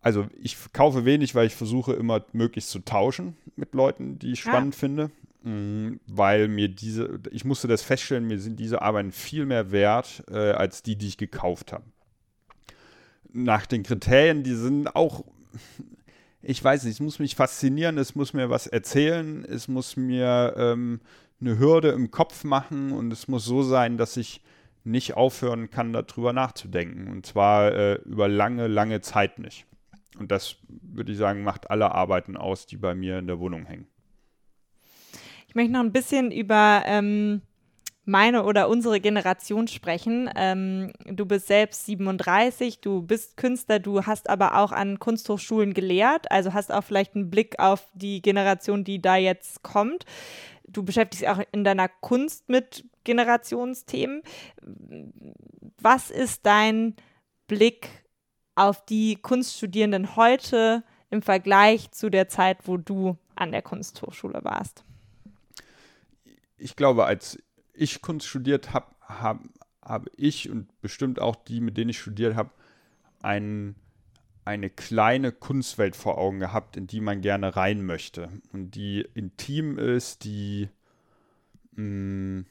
A: Also ich kaufe wenig, weil ich versuche immer möglichst zu tauschen mit Leuten, die ich spannend ah. finde. Mhm, weil mir diese, ich musste das feststellen, mir sind diese Arbeiten viel mehr wert äh, als die, die ich gekauft habe. Nach den Kriterien, die sind auch, ich weiß nicht, es muss mich faszinieren, es muss mir was erzählen, es muss mir ähm, eine Hürde im Kopf machen und es muss so sein, dass ich nicht aufhören kann, darüber nachzudenken. Und zwar äh, über lange, lange Zeit nicht. Und das, würde ich sagen, macht alle Arbeiten aus, die bei mir in der Wohnung hängen.
B: Ich möchte noch ein bisschen über ähm, meine oder unsere Generation sprechen. Ähm, du bist selbst 37, du bist Künstler, du hast aber auch an Kunsthochschulen gelehrt, also hast auch vielleicht einen Blick auf die Generation, die da jetzt kommt. Du beschäftigst dich auch in deiner Kunst mit Generationsthemen. Was ist dein Blick auf die Kunststudierenden heute im Vergleich zu der Zeit, wo du an der Kunsthochschule warst?
A: Ich glaube, als ich Kunst studiert habe, habe hab ich und bestimmt auch die, mit denen ich studiert habe, ein, eine kleine Kunstwelt vor Augen gehabt, in die man gerne rein möchte. Und die intim ist, die mh, mm,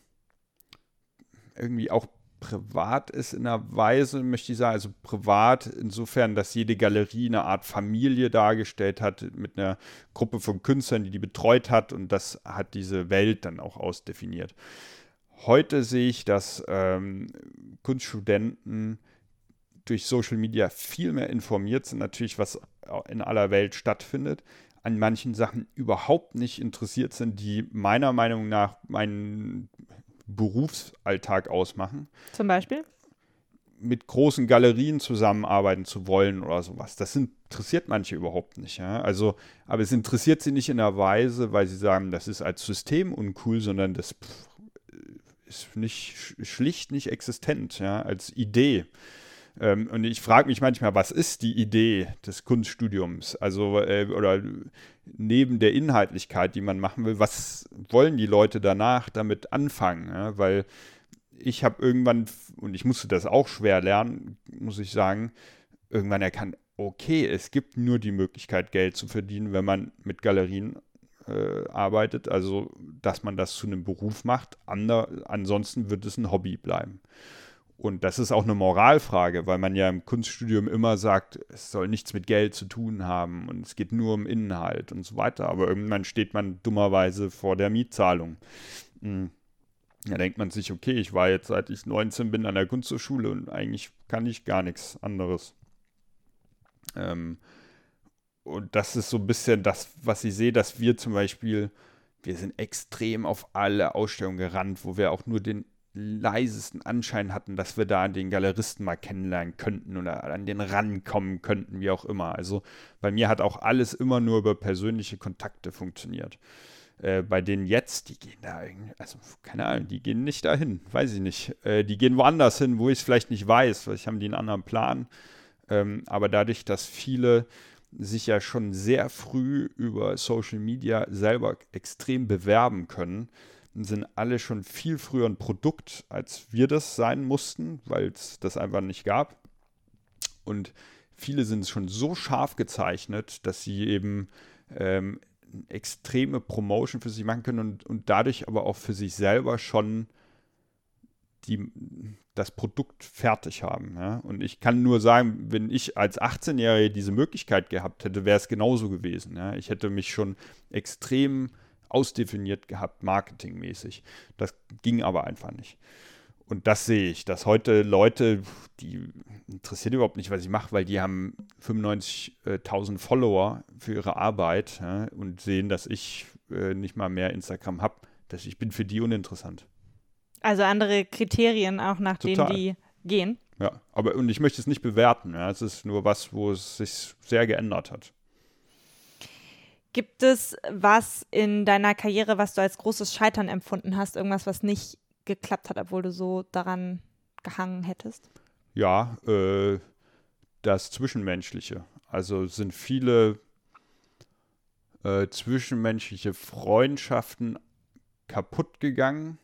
A: irgendwie auch privat ist in einer Weise, möchte ich sagen, also privat insofern, dass jede Galerie eine Art Familie dargestellt hat mit einer Gruppe von Künstlern, die die betreut hat und das hat diese Welt dann auch ausdefiniert. Heute sehe ich, dass ähm, Kunststudenten durch Social Media viel mehr informiert sind, natürlich, was in aller Welt stattfindet, an manchen Sachen überhaupt nicht interessiert sind, die meiner Meinung nach meinen Berufsalltag ausmachen.
B: Zum Beispiel?
A: Mit großen Galerien zusammenarbeiten zu wollen oder sowas. Das interessiert manche überhaupt nicht. Ja? Also, aber es interessiert sie nicht in der Weise, weil sie sagen, das ist als System uncool, sondern das pff, ist nicht schlicht nicht existent, ja, als Idee. Ähm, und ich frage mich manchmal, was ist die Idee des Kunststudiums? Also, äh, oder neben der Inhaltlichkeit, die man machen will, was wollen die Leute danach damit anfangen? Ja? Weil ich habe irgendwann, und ich musste das auch schwer lernen, muss ich sagen, irgendwann erkannt, okay, es gibt nur die Möglichkeit, Geld zu verdienen, wenn man mit Galerien äh, arbeitet, also dass man das zu einem Beruf macht. Ander, ansonsten wird es ein Hobby bleiben. Und das ist auch eine Moralfrage, weil man ja im Kunststudium immer sagt, es soll nichts mit Geld zu tun haben und es geht nur um Inhalt und so weiter. Aber irgendwann steht man dummerweise vor der Mietzahlung. Hm. Da denkt man sich, okay, ich war jetzt seit ich 19 bin an der Kunsthochschule und eigentlich kann ich gar nichts anderes. Ähm, und das ist so ein bisschen das, was ich sehe, dass wir zum Beispiel, wir sind extrem auf alle Ausstellungen gerannt, wo wir auch nur den leisesten Anschein hatten, dass wir da den Galeristen mal kennenlernen könnten oder an den rankommen könnten, wie auch immer. Also bei mir hat auch alles immer nur über persönliche Kontakte funktioniert. Äh, bei denen jetzt, die gehen da irgendwie, also keine Ahnung, die gehen nicht dahin, weiß ich nicht. Äh, die gehen woanders hin, wo ich es vielleicht nicht weiß, weil ich haben die einen anderen Plan. Ähm, aber dadurch, dass viele sich ja schon sehr früh über Social Media selber extrem bewerben können, sind alle schon viel früher ein Produkt, als wir das sein mussten, weil es das einfach nicht gab. Und viele sind schon so scharf gezeichnet, dass sie eben ähm, extreme Promotion für sich machen können und, und dadurch aber auch für sich selber schon die, das Produkt fertig haben. Ja? Und ich kann nur sagen, wenn ich als 18-Jähriger diese Möglichkeit gehabt hätte, wäre es genauso gewesen. Ja? Ich hätte mich schon extrem ausdefiniert gehabt, marketingmäßig. Das ging aber einfach nicht. Und das sehe ich, dass heute Leute, die interessiert überhaupt nicht, was ich mache, weil die haben 95.000 Follower für ihre Arbeit ja, und sehen, dass ich äh, nicht mal mehr Instagram habe. Ich bin für die uninteressant.
B: Also andere Kriterien auch, nach Total. denen die gehen.
A: Ja, aber und ich möchte es nicht bewerten. Ja. Es ist nur was, wo es sich sehr geändert hat.
B: Gibt es was in deiner Karriere, was du als großes Scheitern empfunden hast? Irgendwas, was nicht geklappt hat, obwohl du so daran gehangen hättest?
A: Ja, äh, das Zwischenmenschliche. Also sind viele äh, zwischenmenschliche Freundschaften kaputt gegangen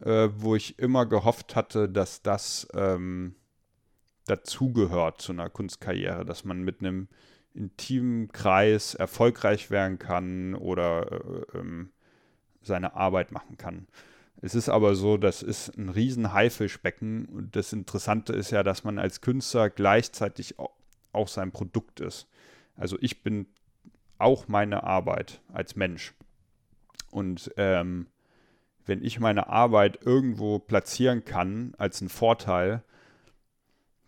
A: äh, wo ich immer gehofft hatte, dass das ähm, dazugehört zu einer Kunstkarriere, dass man mit einem intimen Kreis erfolgreich werden kann oder äh, ähm, seine Arbeit machen kann. Es ist aber so, das ist ein riesen Haifischbecken und das Interessante ist ja, dass man als Künstler gleichzeitig auch sein Produkt ist. Also ich bin auch meine Arbeit als Mensch. Und ähm, wenn ich meine Arbeit irgendwo platzieren kann als einen Vorteil,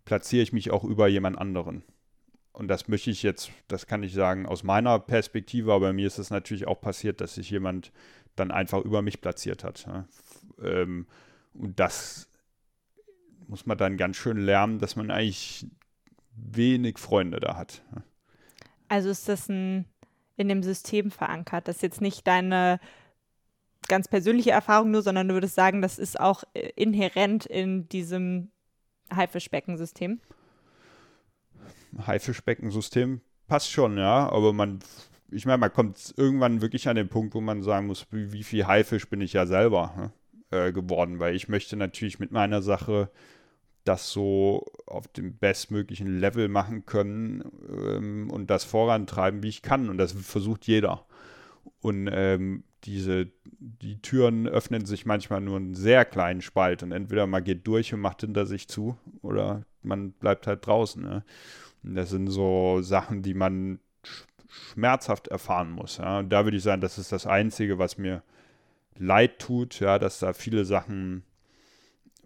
A: platziere ich mich auch über jemand anderen. Und das möchte ich jetzt, das kann ich sagen, aus meiner Perspektive, aber mir ist es natürlich auch passiert, dass sich jemand dann einfach über mich platziert hat. Ähm, und das muss man dann ganz schön lernen, dass man eigentlich wenig Freunde da hat.
B: Also ist das ein in dem System verankert. Das ist jetzt nicht deine ganz persönliche Erfahrung nur, sondern du würdest sagen, das ist auch äh, inhärent in diesem Haifischbeckensystem.
A: Haifischbeckensystem passt schon, ja, aber man, ich meine, man kommt irgendwann wirklich an den Punkt, wo man sagen muss, wie, wie viel Haifisch bin ich ja selber ne, äh, geworden, weil ich möchte natürlich mit meiner Sache das so auf dem bestmöglichen Level machen können ähm, und das vorantreiben, wie ich kann. Und das versucht jeder. Und ähm, diese, die Türen öffnen sich manchmal nur einen sehr kleinen Spalt und entweder man geht durch und macht hinter sich zu oder man bleibt halt draußen. Ne? Das sind so Sachen, die man schmerzhaft erfahren muss. Ja? Und da würde ich sagen, das ist das Einzige, was mir leid tut, ja, dass da viele Sachen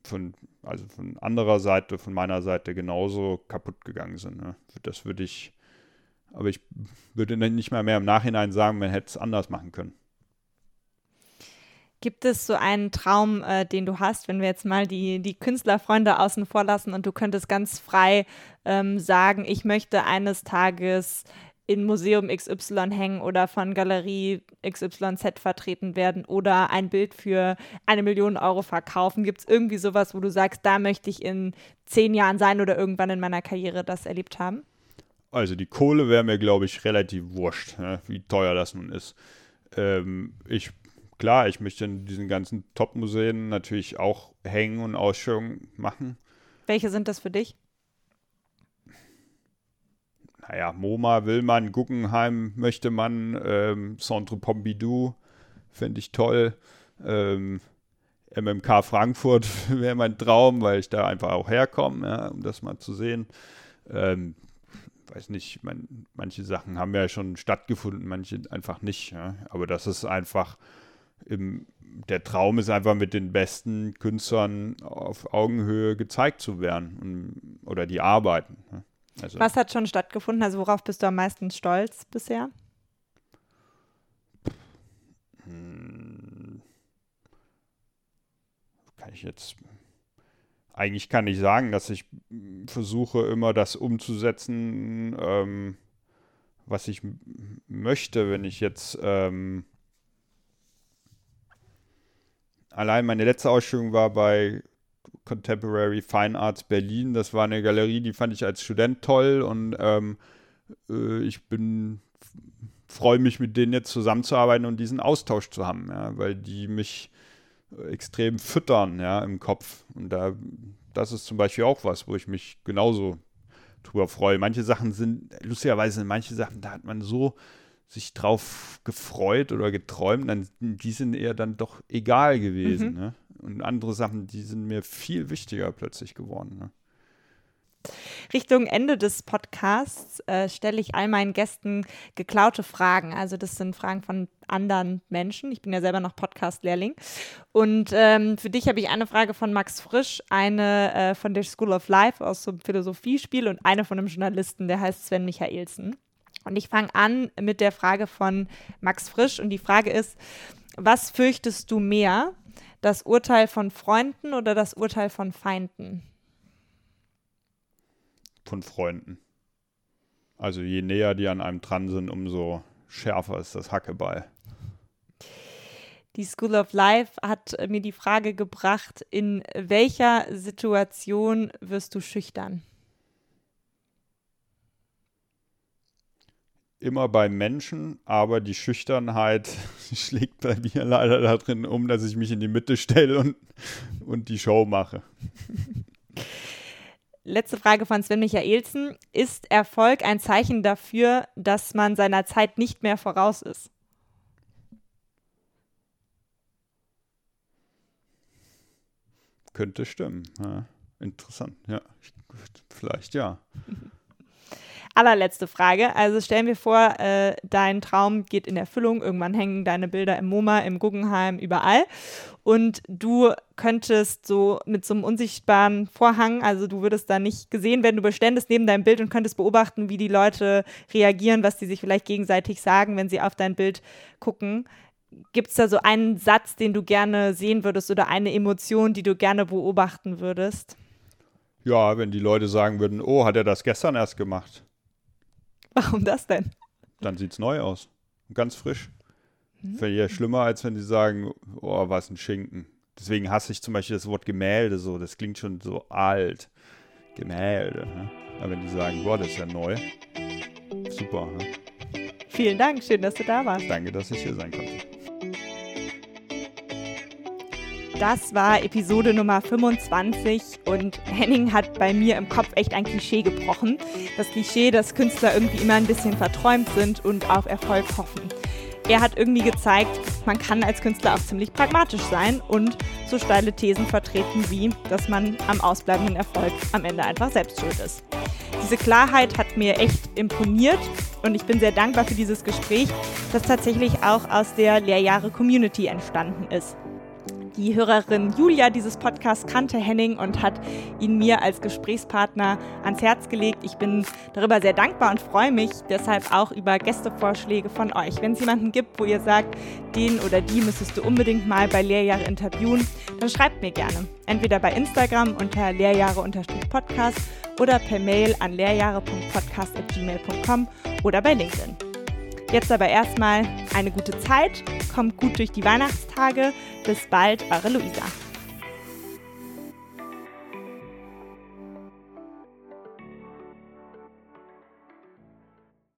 A: von, also von anderer Seite, von meiner Seite genauso kaputt gegangen sind. Ne? Das würde ich, aber ich würde nicht mal mehr im Nachhinein sagen, man hätte es anders machen können.
B: Gibt es so einen Traum, äh, den du hast, wenn wir jetzt mal die, die Künstlerfreunde außen vor lassen und du könntest ganz frei ähm, sagen, ich möchte eines Tages in Museum XY hängen oder von Galerie XYZ vertreten werden oder ein Bild für eine Million Euro verkaufen? Gibt es irgendwie sowas, wo du sagst, da möchte ich in zehn Jahren sein oder irgendwann in meiner Karriere das erlebt haben?
A: Also die Kohle wäre mir, glaube ich, relativ wurscht, ne, wie teuer das nun ist. Ähm, ich, klar, ich möchte in diesen ganzen Top-Museen natürlich auch hängen und Ausstellungen machen.
B: Welche sind das für dich?
A: naja, MoMA will man, Guggenheim möchte man, ähm, Centre Pompidou fände ich toll. Ähm, MMK Frankfurt wäre mein Traum, weil ich da einfach auch herkomme, ja, um das mal zu sehen. Ähm, weiß nicht, man, manche Sachen haben ja schon stattgefunden, manche einfach nicht. Ja. Aber das ist einfach, im, der Traum ist einfach mit den besten Künstlern auf Augenhöhe gezeigt zu werden und, oder die arbeiten. Ja.
B: Also, Was hat schon stattgefunden? Also worauf bist du am meisten stolz bisher?
A: Hm, kann ich jetzt. Eigentlich kann ich sagen, dass ich versuche immer das umzusetzen, ähm, was ich möchte, wenn ich jetzt ähm, allein meine letzte Ausstellung war bei Contemporary Fine Arts Berlin. Das war eine Galerie, die fand ich als Student toll und ähm, äh, ich bin freue mich, mit denen jetzt zusammenzuarbeiten und diesen Austausch zu haben, ja, weil die mich extrem füttern, ja, im Kopf. Und da, das ist zum Beispiel auch was, wo ich mich genauso drüber freue. Manche Sachen sind, lustigerweise, manche Sachen, da hat man so sich drauf gefreut oder geträumt, dann die sind eher dann doch egal gewesen. Mhm. Ne? Und andere Sachen, die sind mir viel wichtiger plötzlich geworden. Ne?
B: Richtung Ende des Podcasts äh, stelle ich all meinen Gästen geklaute Fragen. Also das sind Fragen von anderen Menschen. Ich bin ja selber noch Podcast-Lehrling. Und ähm, für dich habe ich eine Frage von Max Frisch, eine äh, von der School of Life aus so einem Philosophiespiel und eine von einem Journalisten, der heißt Sven Michaelsen. Und ich fange an mit der Frage von Max Frisch. Und die Frage ist, was fürchtest du mehr? Das Urteil von Freunden oder das Urteil von Feinden?
A: Von Freunden. Also je näher die an einem dran sind, umso schärfer ist das Hackeball.
B: Die School of Life hat mir die Frage gebracht, in welcher Situation wirst du schüchtern?
A: Immer bei Menschen, aber die Schüchternheit schlägt bei mir leider darin um, dass ich mich in die Mitte stelle und, und die Show mache.
B: Letzte Frage von Sven Michaelsen. Ist Erfolg ein Zeichen dafür, dass man seiner Zeit nicht mehr voraus ist?
A: Könnte stimmen. Ja, interessant, ja. Vielleicht ja.
B: allerletzte Frage. Also stellen wir vor, äh, dein Traum geht in Erfüllung. Irgendwann hängen deine Bilder im MoMA, im Guggenheim, überall. Und du könntest so mit so einem unsichtbaren Vorhang, also du würdest da nicht gesehen werden, du beständest neben deinem Bild und könntest beobachten, wie die Leute reagieren, was die sich vielleicht gegenseitig sagen, wenn sie auf dein Bild gucken. Gibt es da so einen Satz, den du gerne sehen würdest oder eine Emotion, die du gerne beobachten würdest?
A: Ja, wenn die Leute sagen würden, oh, hat er das gestern erst gemacht?
B: Warum das denn?
A: Dann sieht es neu aus. Ganz frisch. Hm. Wäre ja schlimmer, als wenn die sagen, oh, was ein Schinken. Deswegen hasse ich zum Beispiel das Wort Gemälde so. Das klingt schon so alt. Gemälde. Ne? Aber wenn die sagen, boah, das ist ja neu. Super. Ne?
B: Vielen Dank, schön, dass du da warst.
A: Danke, dass ich hier sein konnte.
B: Das war Episode Nummer 25 und Henning hat bei mir im Kopf echt ein Klischee gebrochen. Das Klischee, dass Künstler irgendwie immer ein bisschen verträumt sind und auf Erfolg hoffen er hat irgendwie gezeigt, man kann als Künstler auch ziemlich pragmatisch sein und so steile Thesen vertreten wie, dass man am ausbleibenden Erfolg am Ende einfach selbst schuld ist. Diese Klarheit hat mir echt imponiert und ich bin sehr dankbar für dieses Gespräch, das tatsächlich auch aus der Lehrjahre-Community entstanden ist. Die Hörerin Julia dieses Podcasts kannte Henning und hat ihn mir als Gesprächspartner ans Herz gelegt. Ich bin darüber sehr dankbar und freue mich deshalb auch über Gästevorschläge von euch. Wenn es jemanden gibt, wo ihr sagt, den oder die müsstest du unbedingt mal bei Lehrjahre interviewen, dann schreibt mir gerne. Entweder bei Instagram unter lehrjahre-podcast oder per Mail an lehrjahre.podcast.gmail.com oder bei LinkedIn. Jetzt aber erstmal eine gute Zeit, kommt gut durch die Weihnachtstage. Bis bald, eure Luisa.